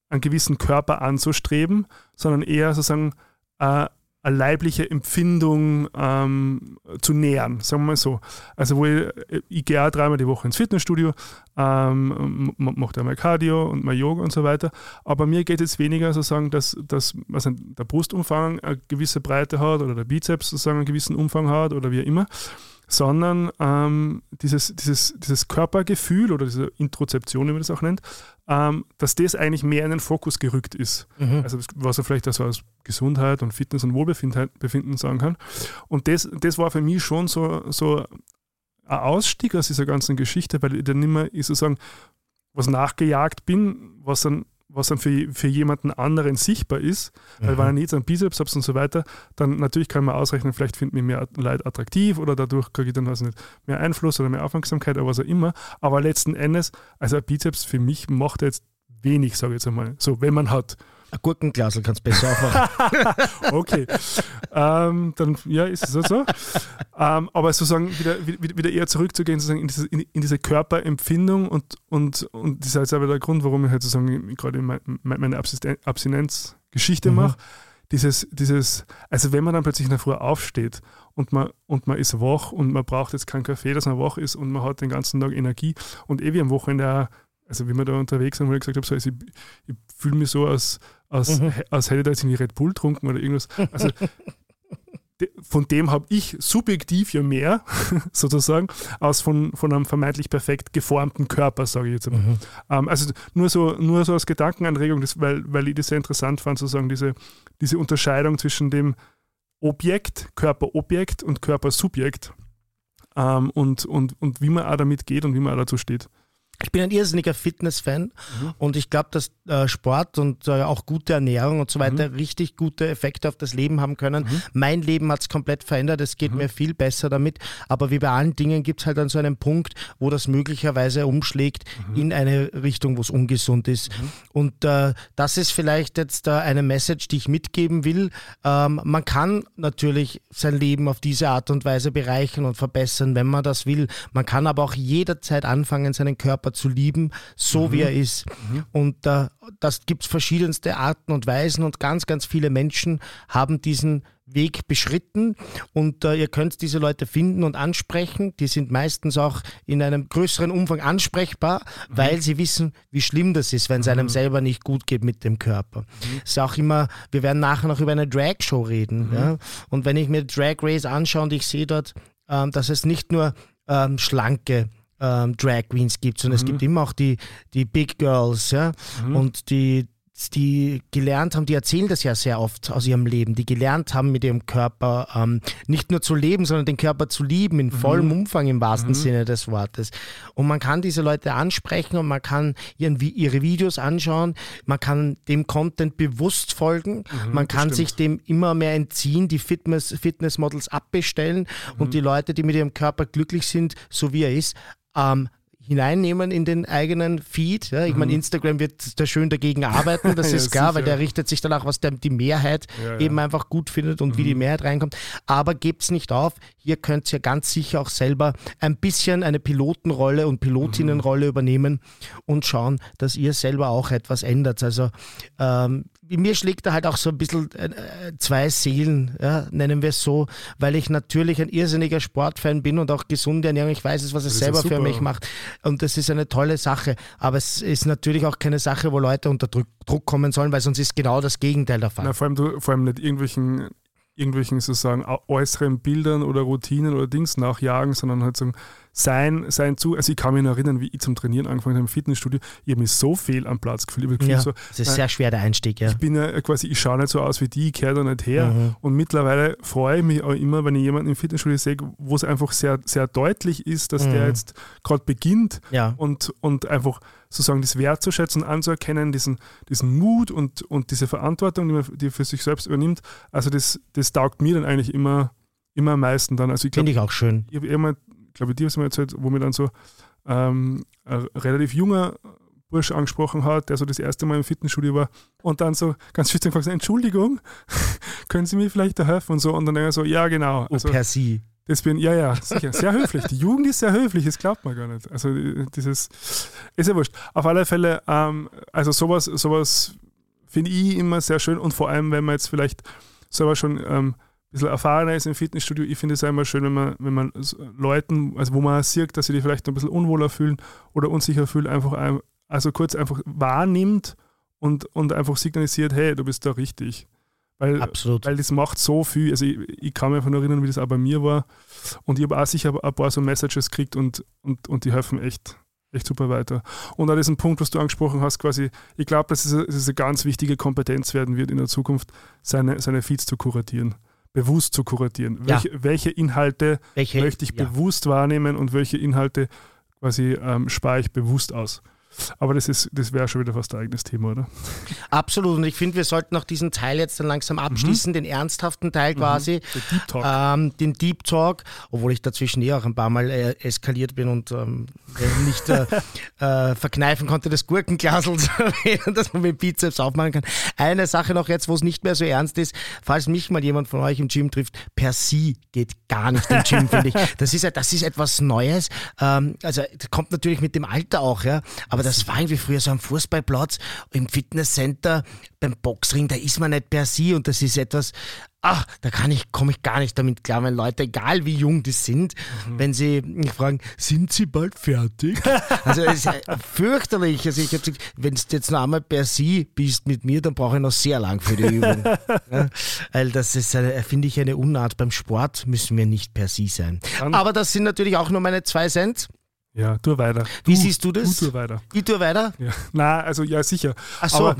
einen gewissen Körper anzustreben, sondern eher sozusagen äh, eine leibliche Empfindung ähm, zu nähern, sagen wir mal so. Also wo ich, ich gehe auch dreimal die Woche ins Fitnessstudio, ähm, mache da mal Cardio und mal Yoga und so weiter, aber mir geht es weniger sozusagen, dass, dass also der Brustumfang eine gewisse Breite hat oder der Bizeps sozusagen einen gewissen Umfang hat oder wie immer, sondern ähm, dieses, dieses, dieses Körpergefühl oder diese Introzeption, wie man das auch nennt, ähm, dass das eigentlich mehr in den Fokus gerückt ist. Mhm. Also was er vielleicht also aus Gesundheit und Fitness und Wohlbefinden sagen kann. Und das, das war für mich schon so, so ein Ausstieg aus dieser ganzen Geschichte, weil ich dann nicht mehr sozusagen was nachgejagt bin, was dann was dann für, für jemanden anderen sichtbar ist, weil mhm. wenn ich jetzt einen Bizeps habe und so weiter, dann natürlich kann man ausrechnen, vielleicht finden mich mehr Leute attraktiv oder dadurch kriege ich dann weiß nicht, mehr Einfluss oder mehr Aufmerksamkeit oder was auch immer. Aber letzten Endes, also ein Bizeps für mich macht jetzt wenig, sage ich jetzt einmal. So, wenn man hat. Ein Gurkenglasel kannst du besser aufmachen. okay. ähm, dann, ja, ist es so. ähm, aber sozusagen wieder, wieder eher zurückzugehen sozusagen in, diese, in, in diese Körperempfindung und, und, und das ist jetzt aber der Grund, warum ich halt sozusagen gerade meine, meine Abstinenzgeschichte mhm. mache. Dieses, dieses, also wenn man dann plötzlich in der Früh aufsteht und man, und man ist wach und man braucht jetzt keinen Kaffee, dass man wach ist und man hat den ganzen Tag Energie und eh wie am Wochenende also wie wir da unterwegs sind, wo ich gesagt habe, so, also ich, ich fühle mich so, als, als, mhm. als hätte da jetzt irgendwie Red Bull getrunken oder irgendwas. Also von dem habe ich subjektiv ja mehr, sozusagen, als von, von einem vermeintlich perfekt geformten Körper, sage ich jetzt mal. Mhm. Ähm, also nur so, nur so als Gedankenanregung, das, weil, weil ich das sehr interessant fand, sozusagen diese, diese Unterscheidung zwischen dem Objekt, Körperobjekt und Körpersubjekt ähm, und, und, und wie man auch damit geht und wie man auch dazu steht. Ich bin ein irrsinniger Fitness-Fan mhm. und ich glaube, dass äh, Sport und äh, auch gute Ernährung und so weiter mhm. richtig gute Effekte auf das Leben haben können. Mhm. Mein Leben hat es komplett verändert, es geht mhm. mir viel besser damit, aber wie bei allen Dingen gibt es halt dann so einen Punkt, wo das möglicherweise umschlägt mhm. in eine Richtung, wo es ungesund ist. Mhm. Und äh, das ist vielleicht jetzt äh, eine Message, die ich mitgeben will. Ähm, man kann natürlich sein Leben auf diese Art und Weise bereichern und verbessern, wenn man das will. Man kann aber auch jederzeit anfangen, seinen Körper Körper zu lieben, so mhm. wie er ist. Mhm. Und äh, das gibt es verschiedenste Arten und Weisen und ganz, ganz viele Menschen haben diesen Weg beschritten und äh, ihr könnt diese Leute finden und ansprechen. Die sind meistens auch in einem größeren Umfang ansprechbar, mhm. weil sie wissen, wie schlimm das ist, wenn es einem mhm. selber nicht gut geht mit dem Körper. Mhm. ist auch immer, wir werden nachher noch über eine Drag-Show reden. Mhm. Ja? Und wenn ich mir Drag Race anschaue und ich sehe dort, ähm, dass es nicht nur ähm, schlanke ähm, Drag Queens gibt, sondern mhm. es gibt immer auch die, die Big Girls, ja, mhm. und die die gelernt haben, die erzählen das ja sehr oft aus ihrem Leben, die gelernt haben, mit ihrem Körper ähm, nicht nur zu leben, sondern den Körper zu lieben, in vollem mhm. Umfang im wahrsten mhm. Sinne des Wortes. Und man kann diese Leute ansprechen und man kann ihren, ihre Videos anschauen, man kann dem Content bewusst folgen, mhm, man kann sich dem immer mehr entziehen, die Fitness, Fitnessmodels abbestellen und mhm. die Leute, die mit ihrem Körper glücklich sind, so wie er ist, ähm, hineinnehmen in den eigenen Feed. Ja, ich mhm. meine, Instagram wird da schön dagegen arbeiten, das ja, ist klar, sicher. weil der richtet sich danach, was der, die Mehrheit ja, eben einfach gut findet und mhm. wie die mhm. Mehrheit reinkommt. Aber gebt's nicht auf, hier könnt ihr ganz sicher auch selber ein bisschen eine Pilotenrolle und Pilotinnenrolle mhm. übernehmen und schauen, dass ihr selber auch etwas ändert. Also ähm, mir schlägt da halt auch so ein bisschen äh, zwei Seelen, ja, nennen wir es so, weil ich natürlich ein irrsinniger Sportfan bin und auch gesunde Ernährung. Ich weiß es, was es selber für mich macht. Und das ist eine tolle Sache. Aber es ist natürlich auch keine Sache, wo Leute unter Druck, Druck kommen sollen, weil sonst ist genau das Gegenteil der Fall. Na, vor, allem, du, vor allem nicht irgendwelchen irgendwelchen sozusagen äußeren Bildern oder Routinen oder Dings nachjagen, sondern halt so sein, sein zu. Also ich kann mich noch erinnern, wie ich zum Trainieren angefangen habe im Fitnessstudio. Ich habe mich so viel am Platz gefühlt. ja, so, das ist nein, sehr schwer der Einstieg, ja. Ich bin ja quasi, ich schaue nicht so aus wie die, ich kehre da nicht her. Mhm. Und mittlerweile freue ich mich auch immer, wenn ich jemanden im Fitnessstudio sehe, wo es einfach sehr, sehr deutlich ist, dass mhm. der jetzt gerade beginnt ja. und, und einfach sozusagen das wertzuschätzen, anzuerkennen, diesen, diesen Mut und, und diese Verantwortung, die man die er für sich selbst übernimmt. Also das, das taugt mir dann eigentlich immer, immer am meisten dann. Also ich Finde ich auch schön. Ich habe immer, glaube hast du mal erzählt, wo mir dann so ähm, ein relativ junger Bursch angesprochen hat, der so das erste Mal im Fitnessstudio war und dann so ganz schüchtern gefragt, Entschuldigung, können Sie mir vielleicht da helfen und so und dann so, ja genau. Oh, also, per Sie. Das bin, ja, ja, sicher. Sehr höflich. Die Jugend ist sehr höflich, das glaubt man gar nicht. Also dieses, ist ja wurscht. Auf alle Fälle, ähm, also sowas, sowas finde ich immer sehr schön und vor allem, wenn man jetzt vielleicht selber schon ähm, bisschen erfahrener ist im Fitnessstudio, ich finde es immer schön, wenn man, wenn man Leuten, also wo man sieht, dass sie die vielleicht ein bisschen unwohler fühlen oder unsicher fühlen, einfach also kurz einfach wahrnimmt und, und einfach signalisiert, hey, du bist da richtig. Weil, Absolut. weil das macht so viel. Also ich, ich kann mich einfach nur erinnern, wie das auch bei mir war. Und ich habe auch sicher ein paar so Messages gekriegt und, und, und die helfen echt, echt super weiter. Und auch diesen Punkt, was du angesprochen hast, quasi, ich glaube, dass es, dass es eine ganz wichtige Kompetenz werden wird in der Zukunft, seine, seine Feeds zu kuratieren bewusst zu kuratieren. Ja. Welche, welche, Inhalte welche, möchte ich ja. bewusst wahrnehmen und welche Inhalte quasi ähm, spare ich bewusst aus. Aber das, das wäre schon wieder fast ein eigenes Thema, oder? Absolut. Und ich finde, wir sollten auch diesen Teil jetzt dann langsam abschließen, mhm. den ernsthaften Teil mhm. quasi. Den Deep Talk. Ähm, den Deep Talk, obwohl ich dazwischen eh auch ein paar Mal äh, eskaliert bin und ähm, äh, nicht äh, äh, verkneifen konnte, das Gurkenglasel zu erwähnen, dass man mit Bizeps aufmachen kann. Eine Sache noch jetzt, wo es nicht mehr so ernst ist, falls mich mal jemand von euch im Gym trifft, per se geht gar nicht im Gym, finde ich. Das ist, das ist etwas Neues. Ähm, also kommt natürlich mit dem Alter auch, ja. Aber das war irgendwie früher so am Fußballplatz, im Fitnesscenter, beim Boxring, da ist man nicht per se und das ist etwas, ach, da kann ich, komme ich gar nicht damit klar, wenn Leute, egal wie jung die sind, mhm. wenn sie mich fragen, sind sie bald fertig? also es ist fürchterlich. Also ich habe wenn du jetzt noch einmal per se bist mit mir, dann brauche ich noch sehr lang für die Übung. ja, weil das ist, finde ich, eine Unart. Beim Sport müssen wir nicht per se sein. Aber das sind natürlich auch nur meine zwei Cent. Ja, tu weiter. Wie siehst du das? Du tu weiter. Ich tue weiter? Ja. Nein, also ja, sicher. Ach so.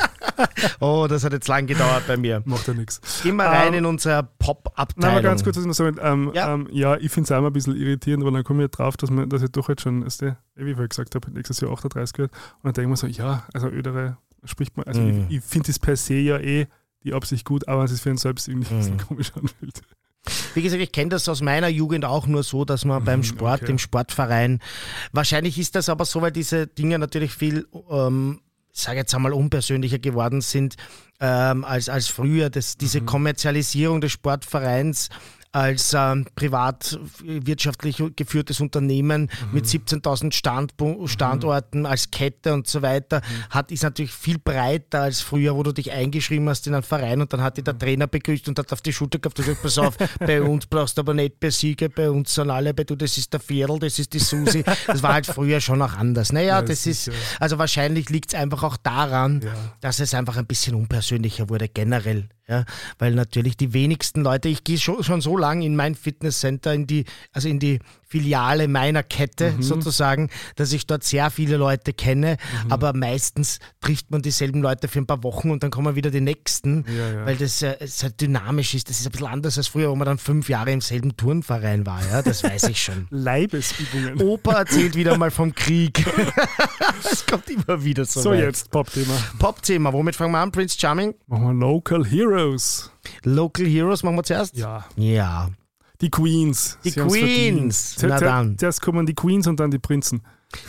oh, das hat jetzt lang gedauert bei mir. Macht ja nichts. Geh mal rein ähm, in unsere Pop-Abteilung. Nein, ganz kurz, was ich noch sagen ähm, ja. Ähm, ja, ich finde es auch immer ein bisschen irritierend, weil dann komme ich drauf, dass, man, dass ich doch jetzt schon, weißt du, wie ich vorher gesagt habe, nächstes Jahr 38 wird. Und dann denke ich mir so, ja, also ödere spricht man, also mm. ich, ich finde es per se ja eh die Absicht gut, aber es ist für einen selbst irgendwie mm. komisch anfühlt. Wie gesagt, ich kenne das aus meiner Jugend auch nur so, dass man mhm, beim Sport, okay. im Sportverein, wahrscheinlich ist das aber so, weil diese Dinge natürlich viel, ähm, ich sage jetzt einmal, unpersönlicher geworden sind ähm, als, als früher. Das, diese mhm. Kommerzialisierung des Sportvereins als ähm, privatwirtschaftlich geführtes Unternehmen mhm. mit 17.000 Stand, Standorten mhm. als Kette und so weiter, mhm. hat, ist natürlich viel breiter als früher, wo du dich eingeschrieben hast in einen Verein und dann hat dich der mhm. Trainer begrüßt und hat auf die Schulter gehabt und gesagt, pass auf, bei uns brauchst du aber nicht Besiege, bei uns sind alle, bei du, das ist der Viertel, das ist die Susi. Das war halt früher schon auch anders. Naja, ja, das ist, also wahrscheinlich liegt es einfach auch daran, ja. dass es einfach ein bisschen unpersönlicher wurde, generell. Ja, weil natürlich die wenigsten Leute, ich gehe schon, schon so lange in mein Fitnesscenter, in die, also in die Filiale meiner Kette Mhm. sozusagen, dass ich dort sehr viele Leute kenne, aber meistens trifft man dieselben Leute für ein paar Wochen und dann kommen wieder die nächsten, Ja, ja. weil das äh, halt dynamisch ist. Das ist ein bisschen anders als früher, wo man dann fünf Jahre im selben Turnverein war, ja, das weiß ich schon. Leibesübungen. Opa erzählt wieder mal vom Krieg. Es kommt immer wieder so. So, weit. jetzt Pop-Thema. Pop-Thema, womit fangen wir an? Prince Charming? Machen wir Local Heroes. Local Heroes machen wir zuerst? Ja. Ja. Die Queens. Die Sie Queens. Na Zuerst- dann. Zuerst kommen die Queens und dann die Prinzen.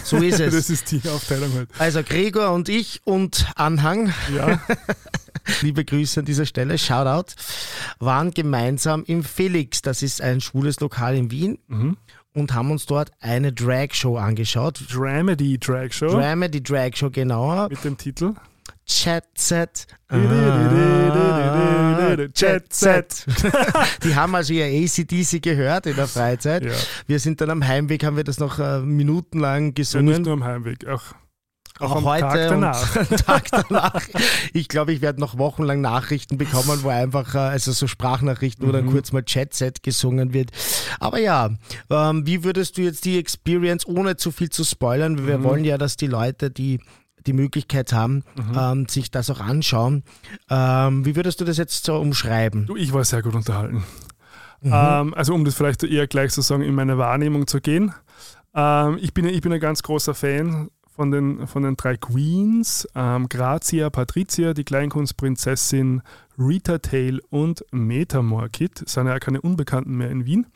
So ist Das es. ist die Aufteilung halt. Also Gregor und ich und Anhang, Ja. liebe Grüße an dieser Stelle, Shoutout, waren gemeinsam im Felix, das ist ein schwules Lokal in Wien Mhm. und haben uns dort eine Drag-Show angeschaut. Dramedy Drag Show Drama, die Drag-Show genauer. mit dem Titel Chat Set. Jet Set. Die haben also ihr ACDC gehört in der Freizeit. Ja. Wir sind dann am Heimweg, haben wir das noch äh, minutenlang Ja, nicht gesungen. nur am Heimweg, auch, auch, auch heute Tag danach. und Tag danach. Ich glaube, ich werde noch wochenlang Nachrichten bekommen, wo einfach, äh, also so Sprachnachrichten, wo dann Mhm. kurz mal Chat-Set gesungen wird. Aber ja, ähm, wie würdest du jetzt die Experience, ohne zu viel zu spoilern, wir Mhm. wollen ja, dass die Leute, die die Möglichkeit haben, Mhm. ähm, sich das auch anschauen. Ähm, wie würdest du das jetzt so umschreiben? Du, ich war sehr gut unterhalten. Mhm. Ähm, also um das vielleicht eher gleich sozusagen in meine Wahrnehmung zu gehen. Ähm, ich, bin, ich bin ein ganz großer Fan von den, von den drei Queens. Ähm, Grazia, Patricia, die Kleinkunstprinzessin, Rita Tail und Metamor Kid. Sind ja keine Unbekannten mehr in Wien.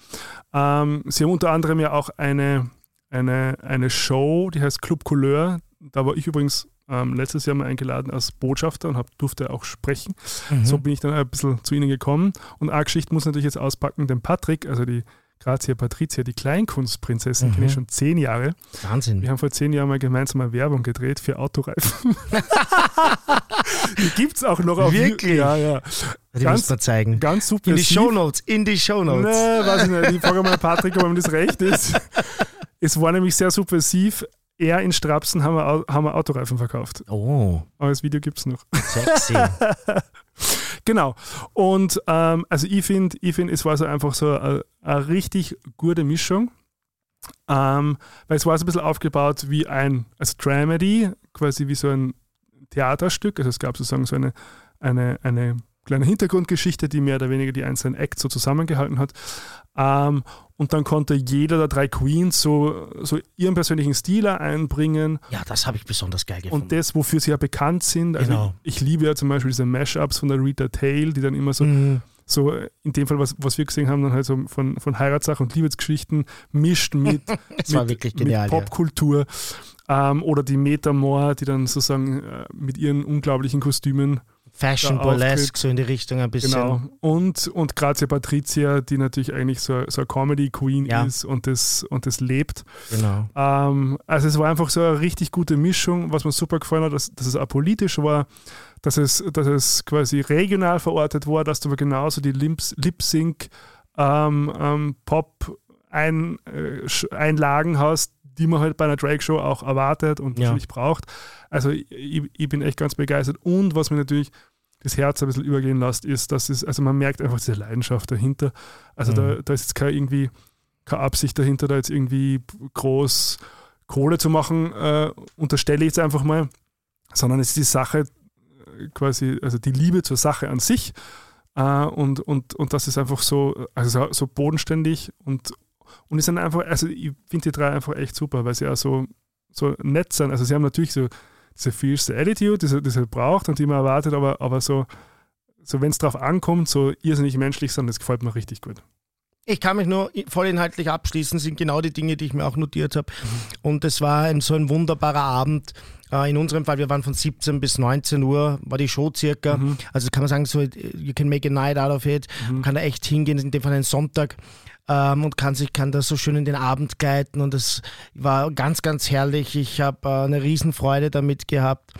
Ähm, sie haben unter anderem ja auch eine, eine, eine Show, die heißt Club Couleur. Da war ich übrigens ähm, letztes Jahr mal eingeladen als Botschafter und hab, durfte auch sprechen. Mhm. So bin ich dann ein bisschen zu ihnen gekommen. Und eine Geschichte muss natürlich jetzt auspacken, den Patrick, also die Grazia Patricia, die Kleinkunstprinzessin, kenne ich Mhm. schon zehn Jahre. Wahnsinn. Wir haben vor zehn Jahren mal gemeinsam eine Werbung gedreht für Autoreifen. die gibt es auch noch auf Wirklich? Ja, ja. Die ganz- muss man zeigen. Ganz super. In die Shownotes, in die Shownotes. Nee, weiß ich nicht. Ich frage mal Patrick, ob ihm das recht ist. Es war nämlich sehr subversiv. Er in Strapsen haben wir, haben wir Autoreifen verkauft. Oh, Aber das Video gibt es noch. sexy. Genau. Und ähm, also ich finde, ich find, es war so einfach so eine, eine richtig gute Mischung. Ähm, weil es war so ein bisschen aufgebaut wie ein als Dramedy, quasi wie so ein Theaterstück. Also es gab sozusagen so eine, eine, eine kleine Hintergrundgeschichte, die mehr oder weniger die einzelnen Acts so zusammengehalten hat. Ähm, und dann konnte jeder der drei Queens so, so ihren persönlichen Stil einbringen Ja, das habe ich besonders geil gefunden. und das, wofür sie ja bekannt sind. Also Genau. ich, ich liebe ja zum Beispiel diese Mashups von der Rita Tail, die dann immer so, Mhm. so in dem Fall, was, was wir gesehen haben, dann halt so von, von Heiratssache und Liebesgeschichten mischt mit, mit, genial. mit ja. Popkultur. Ähm, oder die Metamor, die dann sozusagen äh, mit ihren unglaublichen Kostümen Fashion Burlesque, so in die Richtung ein bisschen. Genau. Und, und Grazia Patricia, die natürlich eigentlich so, so eine Comedy-Queen Ja. ist und das, und das lebt. genau. Ähm, also es war einfach so eine richtig gute Mischung, was mir super gefallen hat, dass, dass es apolitisch war, dass es, dass es quasi regional verortet war, dass du aber genauso die Lip-Sync ähm, ähm, Pop ein, äh, Einlagen hast, die man halt bei einer Drag-Show auch erwartet und Ja. natürlich braucht. Also ich, ich bin echt ganz begeistert. Und was mir natürlich das Herz ein bisschen übergehen lässt, ist, dass es, also man merkt einfach diese Leidenschaft dahinter. Also Mhm. da, da ist jetzt keine irgendwie keine Absicht dahinter, da jetzt irgendwie groß Kohle zu machen, äh, unterstelle ich jetzt einfach mal, sondern es ist die Sache äh, quasi, also die Liebe zur Sache an sich äh, und, und, und das ist einfach so, also so- so bodenständig und, und es sind einfach, also ich finde die drei einfach echt super, weil sie auch so, so nett sind. Also sie haben natürlich so diese fierce Attitude, die sie, die sie braucht und die man erwartet, aber, aber so, so wenn es drauf ankommt, so irrsinnig menschlich sind, das gefällt mir richtig gut. Ich kann mich nur vollinhaltlich abschließen, sind genau die Dinge, die ich mir auch notiert habe. Und es war ein, so ein wunderbarer Abend. Äh, in unserem Fall, wir waren von 17 bis 19 Uhr, war die Show circa. Mhm. Also kann man sagen, so, you can make a night out of it. Mhm. Man kann da echt hingehen, in dem Fall ein Sonntag. Ähm, und kann sich kann da so schön in den Abend gleiten. Und es war ganz, ganz herrlich. Ich habe äh, eine Riesenfreude damit gehabt.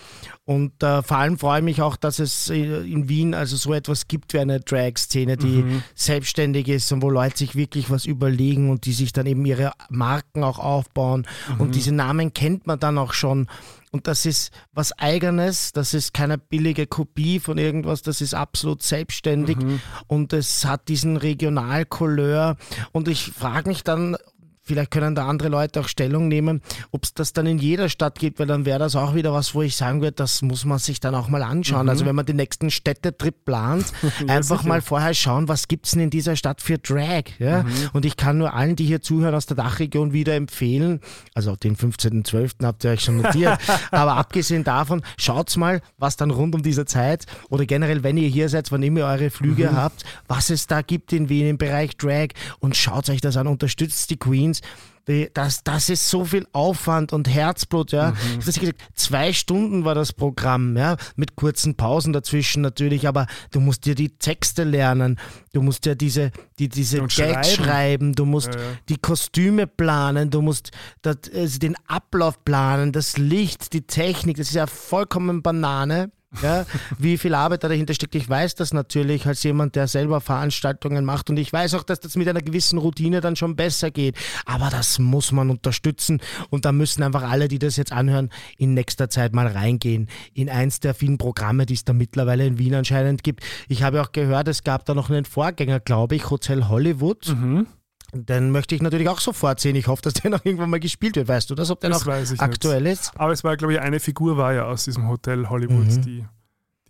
Und äh, vor allem freue ich mich auch, dass es äh, in Wien also so etwas gibt wie eine Drag-Szene, die Mhm. selbstständig ist und wo Leute sich wirklich was überlegen und die sich dann eben ihre Marken auch aufbauen. Und diese Namen kennt man dann auch schon und das ist was Eigenes, das ist keine billige Kopie von irgendwas, das ist absolut selbstständig Mhm. und es hat diesen Regionalcouleur und ich frage mich dann, vielleicht können da andere Leute auch Stellung nehmen, ob es das dann in jeder Stadt gibt, weil dann wäre das auch wieder was, wo ich sagen würde, das muss man sich dann auch mal anschauen. Mhm. Also wenn man den nächsten Städtetrip plant, einfach mal vorher schauen, was gibt's denn in dieser Stadt für Drag. Ja? Mhm. Und ich kann nur allen, die hier zuhören aus der Dachregion wieder empfehlen, also den 15.12. habt ihr euch schon notiert, aber abgesehen davon, schaut's mal, was dann rund um diese Zeit oder generell, wenn ihr hier seid, wann immer ihr eure Flüge Mhm. habt, was es da gibt in Wien im Bereich Drag und schaut euch das an, unterstützt die Queens. Die- Das, das ist so viel Aufwand und Herzblut, ja. Mhm. Ich nicht, zwei Stunden war das Programm, ja, mit kurzen Pausen dazwischen natürlich, aber du musst dir die Texte lernen, du musst dir diese, die, diese Und Gags schreiben. schreiben, du musst Ja, ja. die Kostüme planen, du musst das, also den Ablauf planen, das Licht, die Technik, das ist ja vollkommen Banane. Ja, wie viel Arbeit da dahinter steckt. Ich weiß das natürlich als jemand, der selber Veranstaltungen macht und ich weiß auch, dass das mit einer gewissen Routine dann schon besser geht. Aber das muss man unterstützen und da müssen einfach alle, die das jetzt anhören, in nächster Zeit mal reingehen in eins der vielen Programme, die es da mittlerweile in Wien anscheinend gibt. Ich habe auch gehört, es gab da noch einen Vorgänger, glaube ich, Hotel Hollywood. Mhm. Den möchte ich natürlich auch sofort sehen. Ich hoffe, dass der noch irgendwann mal gespielt wird. Weißt du das, ob der Das noch aktuell nicht. ist? Aber es war, glaube ich, eine Figur war ja aus diesem Hotel Hollywood, die,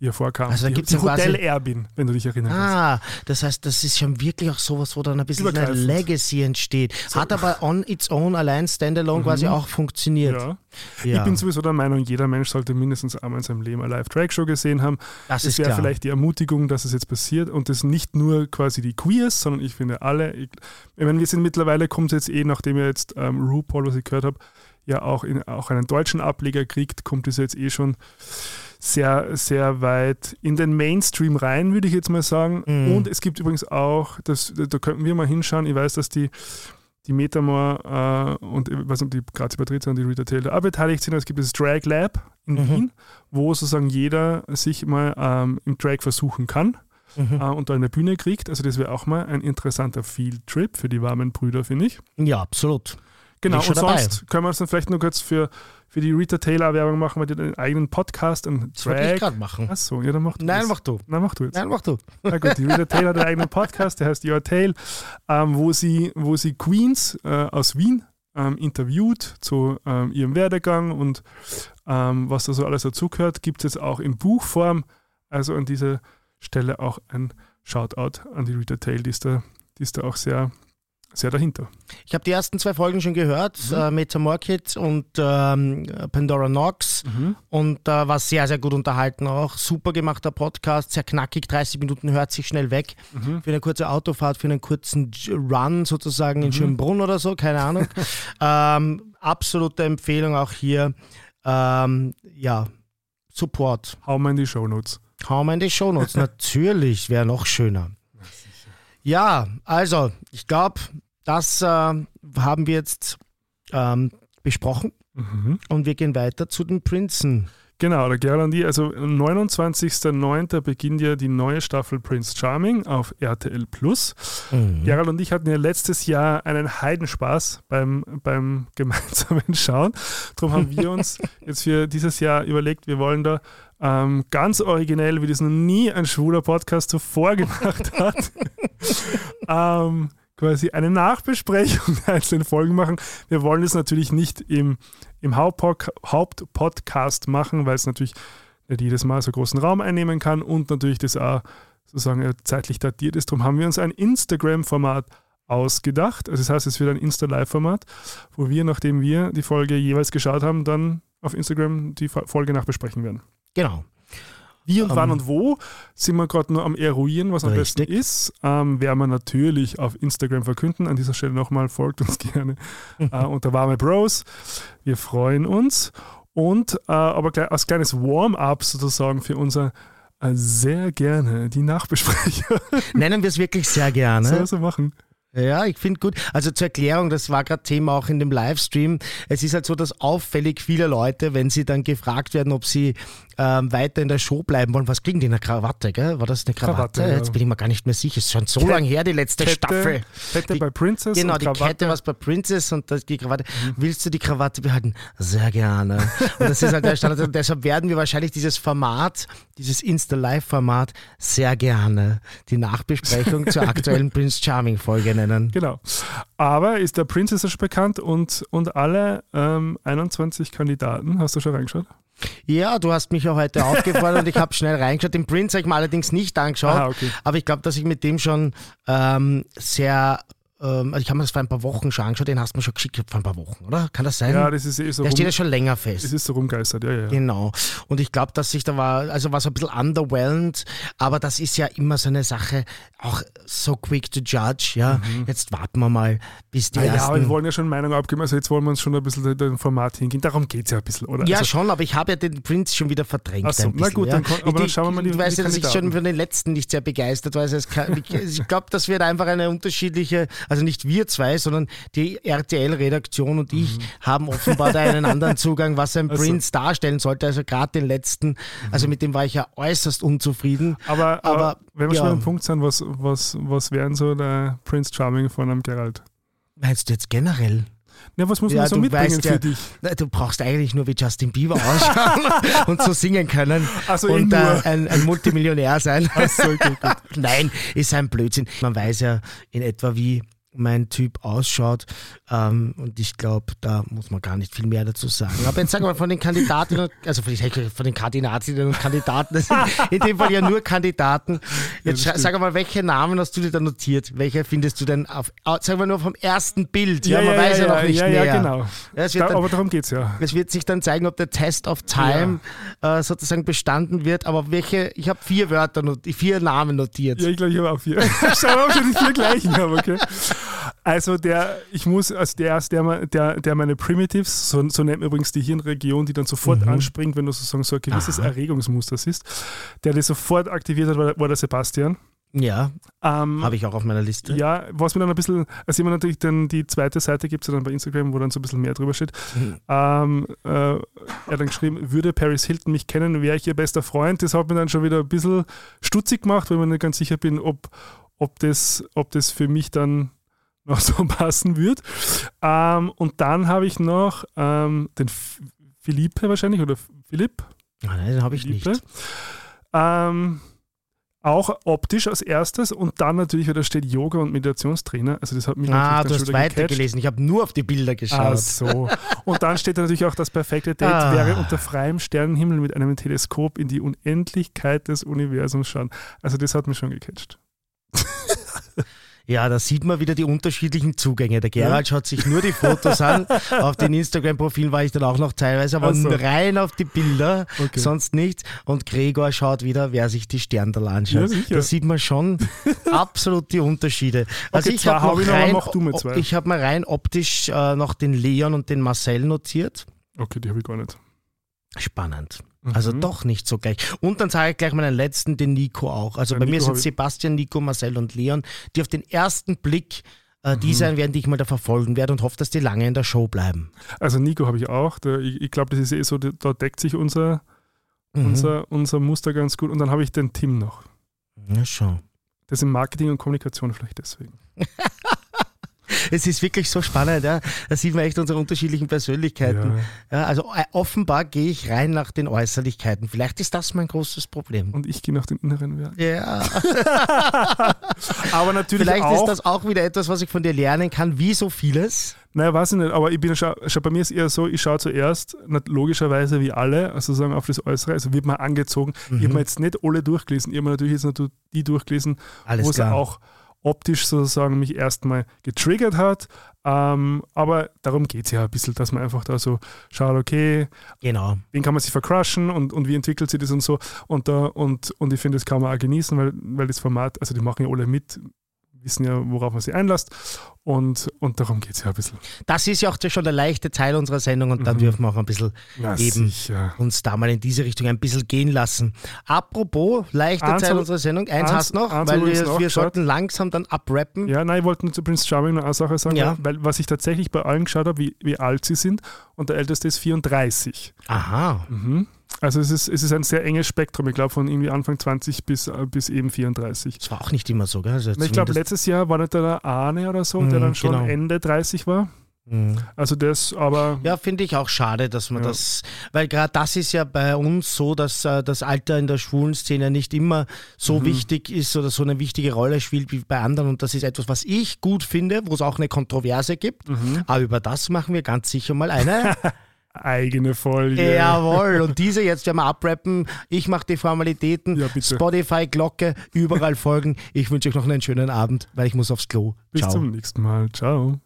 die hervorkam. Mhm. Also da gibt's die ja Hotel Erbin, wenn du dich erinnerst. Ah, das heißt, das ist schon wirklich auch sowas, wo dann ein bisschen eine. Legacy entsteht. Hat aber on its own, allein standalone quasi auch funktioniert. Ja. Ja. Ich bin sowieso der Meinung, jeder Mensch sollte mindestens einmal in seinem Leben eine Live-Drag-Show gesehen haben. Das Das ist wäre vielleicht die Ermutigung, dass es jetzt passiert und das nicht nur quasi die Queers, sondern ich finde alle. Ich, ich meine, wir sind mittlerweile, kommt es jetzt eh, nachdem ihr jetzt ähm, RuPaul, was ich gehört habe, ja auch, in, auch einen deutschen Ableger kriegt, kommt es jetzt eh schon sehr, sehr weit in den Mainstream rein, würde ich jetzt mal sagen. Mhm. Und es gibt übrigens auch, das, da könnten wir mal hinschauen, ich weiß, dass die die Metamor äh, und nicht, die Grazie Patrizia und die Rita Taylor auch beteiligt sind. Es gibt das Drag Lab in Mhm. Wien, wo sozusagen jeder sich mal ähm, im Drag versuchen kann Mhm. äh, und da eine Bühne kriegt. Also das wäre auch mal ein interessanter Field Trip für die warmen Brüder, finde ich. Ja, absolut. Genau, und dabei. sonst können wir uns dann vielleicht nur kurz für, für die Rita Taylor Werbung machen, weil die einen eigenen Podcast, einen Das wollte ich gerade machen. Achso, ja, dann mach du Nein, das. mach du. Nein, mach du jetzt. Nein, mach du. Na gut, die Rita Taylor hat einen eigenen Podcast, der heißt Your Tale, ähm, wo, sie, wo sie Queens äh, aus Wien ähm, interviewt zu ähm, ihrem Werdegang und ähm, was da so alles dazugehört. Gibt es jetzt auch in Buchform. Also an dieser Stelle auch ein Shoutout an die Rita Taylor, die ist da, die ist da auch sehr, sehr dahinter. Ich habe die ersten zwei Folgen schon gehört, Mhm. äh, Metamorphid und ähm, Pandora Nox. Und äh, war sehr, sehr gut unterhalten auch. Super gemachter Podcast, sehr knackig, 30 Minuten hört sich schnell weg. Mhm. Für eine kurze Autofahrt, für einen kurzen Run sozusagen in Schönbrunn oder so, keine Ahnung. ähm, absolute Empfehlung auch hier. Ähm, ja, Support. Hau mal in die Shownotes. Hau mal in die Shownotes. Natürlich, wäre noch schöner. Ja, also, ich glaube, das äh, haben wir jetzt ähm, besprochen Mhm. und wir gehen weiter zu den Prinzen. Genau, der Gerald und ich, also am 29.09. beginnt ja die neue Staffel Prince Charming auf RTL Plus. Mhm. Gerald und ich hatten ja letztes Jahr einen Heidenspaß beim, beim gemeinsamen Schauen. Darum haben wir uns jetzt für dieses Jahr überlegt, wir wollen da ähm, ganz originell, wie das noch nie ein schwuler Podcast zuvor gemacht hat, ähm, quasi eine Nachbesprechung der einzelnen Folgen machen. Wir wollen es natürlich nicht im, im Hauptpod- Hauptpodcast machen, weil es natürlich nicht jedes Mal so großen Raum einnehmen kann und natürlich das auch sozusagen äh, zeitlich datiert ist. Darum haben wir uns ein Instagram-Format ausgedacht. Also das heißt, es wird ein Insta-Live-Format, wo wir, nachdem wir die Folge jeweils geschaut haben, dann auf Instagram die Fo- Folge nachbesprechen werden. Genau. Wie und Ähm, wann und wo sind wir gerade nur am eruieren, was am Richtig. besten ist. Ähm, werden wir natürlich auf Instagram verkünden. An dieser Stelle nochmal folgt uns gerne äh, unter warme Bros. Wir freuen uns. Und äh, aber als kleines Warm-up sozusagen für unser äh, sehr gerne die Nachbesprecher. Nennen wir es wirklich sehr gerne. Soll so machen. Ja, ich finde gut. Also zur Erklärung, das war gerade Thema auch in dem Livestream. Es ist halt so, dass auffällig viele Leute, wenn sie dann gefragt werden, ob sie ähm, weiter in der Show bleiben wollen, was kriegen die? Eine Krawatte, gell? War das eine Krawatte? Krawatte, ja. Jetzt bin ich mir gar nicht mehr sicher. Es ist schon so Kette- lange her, die letzte Staffel. Kette Die- bei Princess. Genau, die Krawatte. Mhm. Kette, was bei Princess und das, die Krawatte. Willst du die Krawatte behalten? Sehr gerne. Und das ist halt der Standard. Und deshalb werden wir wahrscheinlich dieses Format, dieses Insta-Live-Format, sehr gerne die Nachbesprechung zur aktuellen Prince Charming-Folge nennen. nennen. Genau. Aber ist der Prince ist schon bekannt und, und alle ähm, 21 Kandidaten, hast du schon reingeschaut? Ja, du hast mich ja heute aufgefordert und ich habe schnell reingeschaut. Den Prince habe ich mir allerdings nicht angeschaut, Aha, okay. aber ich glaube, dass ich mit dem schon ähm, sehr, ähm, also ich habe mir das vor ein paar Wochen schon angeschaut, den hast du mir schon geschickt vor ein paar Wochen, oder? Kann das sein? Ja, das ist eh so Der steht ja rum, schon länger es fest. ist so rumgeistert, ja, ja. ja. Genau. Und ich glaube, dass sich da war, also war so ein bisschen underwhelmed, aber das ist ja immer so eine Sache, auch so quick to judge, ja. Jetzt warten wir mal, bis die Ah, ja, ersten. aber wir wollen ja schon Meinung abgeben, also jetzt wollen wir uns schon ein bisschen dem Format hingehen. Darum geht es ja ein bisschen, oder? Ja, also, schon, aber ich habe ja den Prince schon wieder verdrängt. Ach so, ein na bisschen, gut, ja. dann aber Ich- dann schauen wir mal die- Du weißt ja, dass ich schon von den letzten nicht sehr begeistert war. Also es kann, ich glaube, das wird einfach eine unterschiedliche, also nicht wir zwei, sondern die RTL-Redaktion und ich haben offenbar da einen anderen Zugang, was ein Mhm. Ach so. Prince darstellen sollte. Also gerade den letzten, also mit dem war ich ja äußerst unzufrieden. aber, aber, aber, wenn wir schon ja. beim Punkt sind, was, was, was wären so der Prince Charming von einem Gerald? Meinst du jetzt generell? Ja, was muss Ja, man so mitbringen weißt für ja- dich? Na, Du brauchst eigentlich nur wie Justin Bieber ausschauen und so singen können Also und äh, ein, ein Multimillionär sein. Achso, okay, gut. Nein, ist ein Blödsinn. Man weiß ja in etwa, wie mein Typ ausschaut. Ähm, und ich glaube, da muss man gar nicht viel mehr dazu sagen. Aber jetzt sagen wir mal von den Kandidatinnen, also von den, von den Kandidatinnen und Kandidaten, das sind in dem Fall ja nur Kandidaten. Jetzt scha- sag mal, welche Namen hast du dir da notiert? Welche findest du denn auf, sagen wir nur vom ersten Bild? Ja, man weiß ja, noch nicht ja, mehr. ja, genau. Ja, wird Da, dann- aber darum geht es ja. es wird sich dann zeigen, ob der Test of Time äh, sozusagen bestanden wird. Aber welche, ich habe vier Wörter, vier Namen notiert. Ja, ich glaube, ich habe auch vier. Schau mal, ob ich die vier gleichen habe, okay. Also der, ich muss, also der ist der, der, der meine Primitives, so, so nennt man übrigens die Hirnregion, die dann sofort Mhm. anspringt, wenn du sozusagen so ein gewisses Erregungsmuster siehst. Der das sofort aktiviert hat, war, war der Sebastian. Ja, Ähm, habe ich auch auf meiner Liste. ja, was mir dann ein bisschen, also immer natürlich dann die zweite Seite gibt es dann bei Instagram, wo dann so ein bisschen mehr drüber steht. Mhm. Ähm, äh, er hat dann geschrieben, würde Paris Hilton mich kennen, wäre ich ihr bester Freund. Das hat mir dann schon wieder ein bisschen stutzig gemacht, weil ich mir nicht ganz sicher bin, ob, ob, das, ob das für mich dann noch so passen wird. Ähm, und dann habe ich noch ähm, den Philippe wahrscheinlich oder Philipp. Ah, nein, den habe ich nicht. Philippe. Ähm, auch optisch als erstes und dann natürlich, weil da steht Yoga und Meditationstrainer. Also das hat mich Ah, natürlich du hast weitergelesen. Ich habe nur auf die Bilder geschaut. Ach so. Und dann steht da natürlich auch das perfekte Date Ah. wäre unter freiem Sternenhimmel mit einem Teleskop in die Unendlichkeit des Universums schauen. Also das hat mich schon gecatcht. Ja, da sieht man wieder die unterschiedlichen Zugänge. Der Gerald schaut sich nur die Fotos an. Auf den Instagram-Profilen war ich dann auch noch teilweise, aber so. rein auf die Bilder, Okay. sonst nichts. Und Gregor schaut wieder, wer sich die Sterndal anschaut. Ja, da sieht man schon absolut die Unterschiede. Also Okay, ich habe hab noch rein, ich habe mal rein optisch äh, noch den Leon und den Marcel notiert. Okay, die habe ich gar nicht. Spannend. Also Mhm. doch nicht so gleich. Und dann sage ich gleich meinen letzten, den Nico auch. Also Ja, bei mir Nico sind hab ich- Sebastian, Nico, Marcel und Leon, die auf den ersten Blick äh, Mhm. die sein werden, die ich mal da verfolgen werde und hoffe, dass die lange in der Show bleiben. Also Nico habe ich auch. Der, ich ich glaube, das ist eh so, da da deckt sich unser, Mhm. unser, unser Muster ganz gut. Und dann habe ich den Tim noch. Ja, schon. Das ist im Marketing und Kommunikation vielleicht deswegen. Es ist wirklich so spannend, ja. Da sieht man echt unsere unterschiedlichen Persönlichkeiten. Ja. also äh, offenbar gehe ich rein nach den Äußerlichkeiten. Vielleicht ist das mein großes Problem. Und ich gehe nach den inneren Werten. Ja, Aber natürlich vielleicht auch, ist das auch wieder etwas, was ich von dir lernen kann, wie so vieles. Naja, weiß ich nicht, aber ich bin schon, schon bei mir ist eher so, ich schaue zuerst, logischerweise wie alle, also sagen auf das Äußere, also wird man angezogen. Ich habe mir jetzt nicht alle durchgelesen, ich habe mir natürlich jetzt nur die durchgelesen, wo es auch optisch sozusagen mich erstmal getriggert hat. Ähm, aber darum geht es ja ein bisschen, dass man einfach da so schaut, okay, Genau. wen kann man sich vercrushen und, und wie entwickelt sich das und so. Und, da, und, und ich finde, das kann man auch genießen, weil, weil das Format, also die machen ja alle mit, wissen ja, worauf man sich einlässt. Und, und darum geht es ja ein bisschen. Das ist ja auch schon der leichte Teil unserer Sendung und dann dürfen wir auch ein bisschen Ja, eben sicher. uns da mal in diese Richtung ein bisschen gehen lassen. Apropos leichte Eins Teil unserer Sendung, eins, eins- hast noch, eins weil wir, wir sollten langsam dann abrappen. Ja, nein, ich wollte nur zu Prince Charming noch eine Sache sagen, Ja. weil, was ich tatsächlich bei allen geschaut habe, wie, wie alt sie sind. Und der älteste ist 34. Aha. Mhm. Also es ist, es ist ein sehr enges Spektrum, ich glaube von irgendwie Anfang 20 bis, äh, bis eben 34. Das war auch nicht immer so, gell? Also Ich glaube, letztes Jahr war nicht der Arne oder so, der Mhm, dann schon genau. Ende 30 war. Also das, aber Ja, finde ich auch schade, dass man Ja. das, weil gerade das ist ja bei uns so, dass äh, das Alter in der schwulen Szene nicht immer so wichtig ist oder so eine wichtige Rolle spielt wie bei anderen und das ist etwas, was ich gut finde, wo es auch eine Kontroverse gibt, aber über das machen wir ganz sicher mal eine. eigene Folge. Jawohl, und diese jetzt werden wir abrappen. Ich mache die Formalitäten, Ja. Spotify, Glocke, überall folgen. Ich wünsche euch noch einen schönen Abend, weil ich muss aufs Klo. Bis Ciao. zum nächsten Mal. Ciao.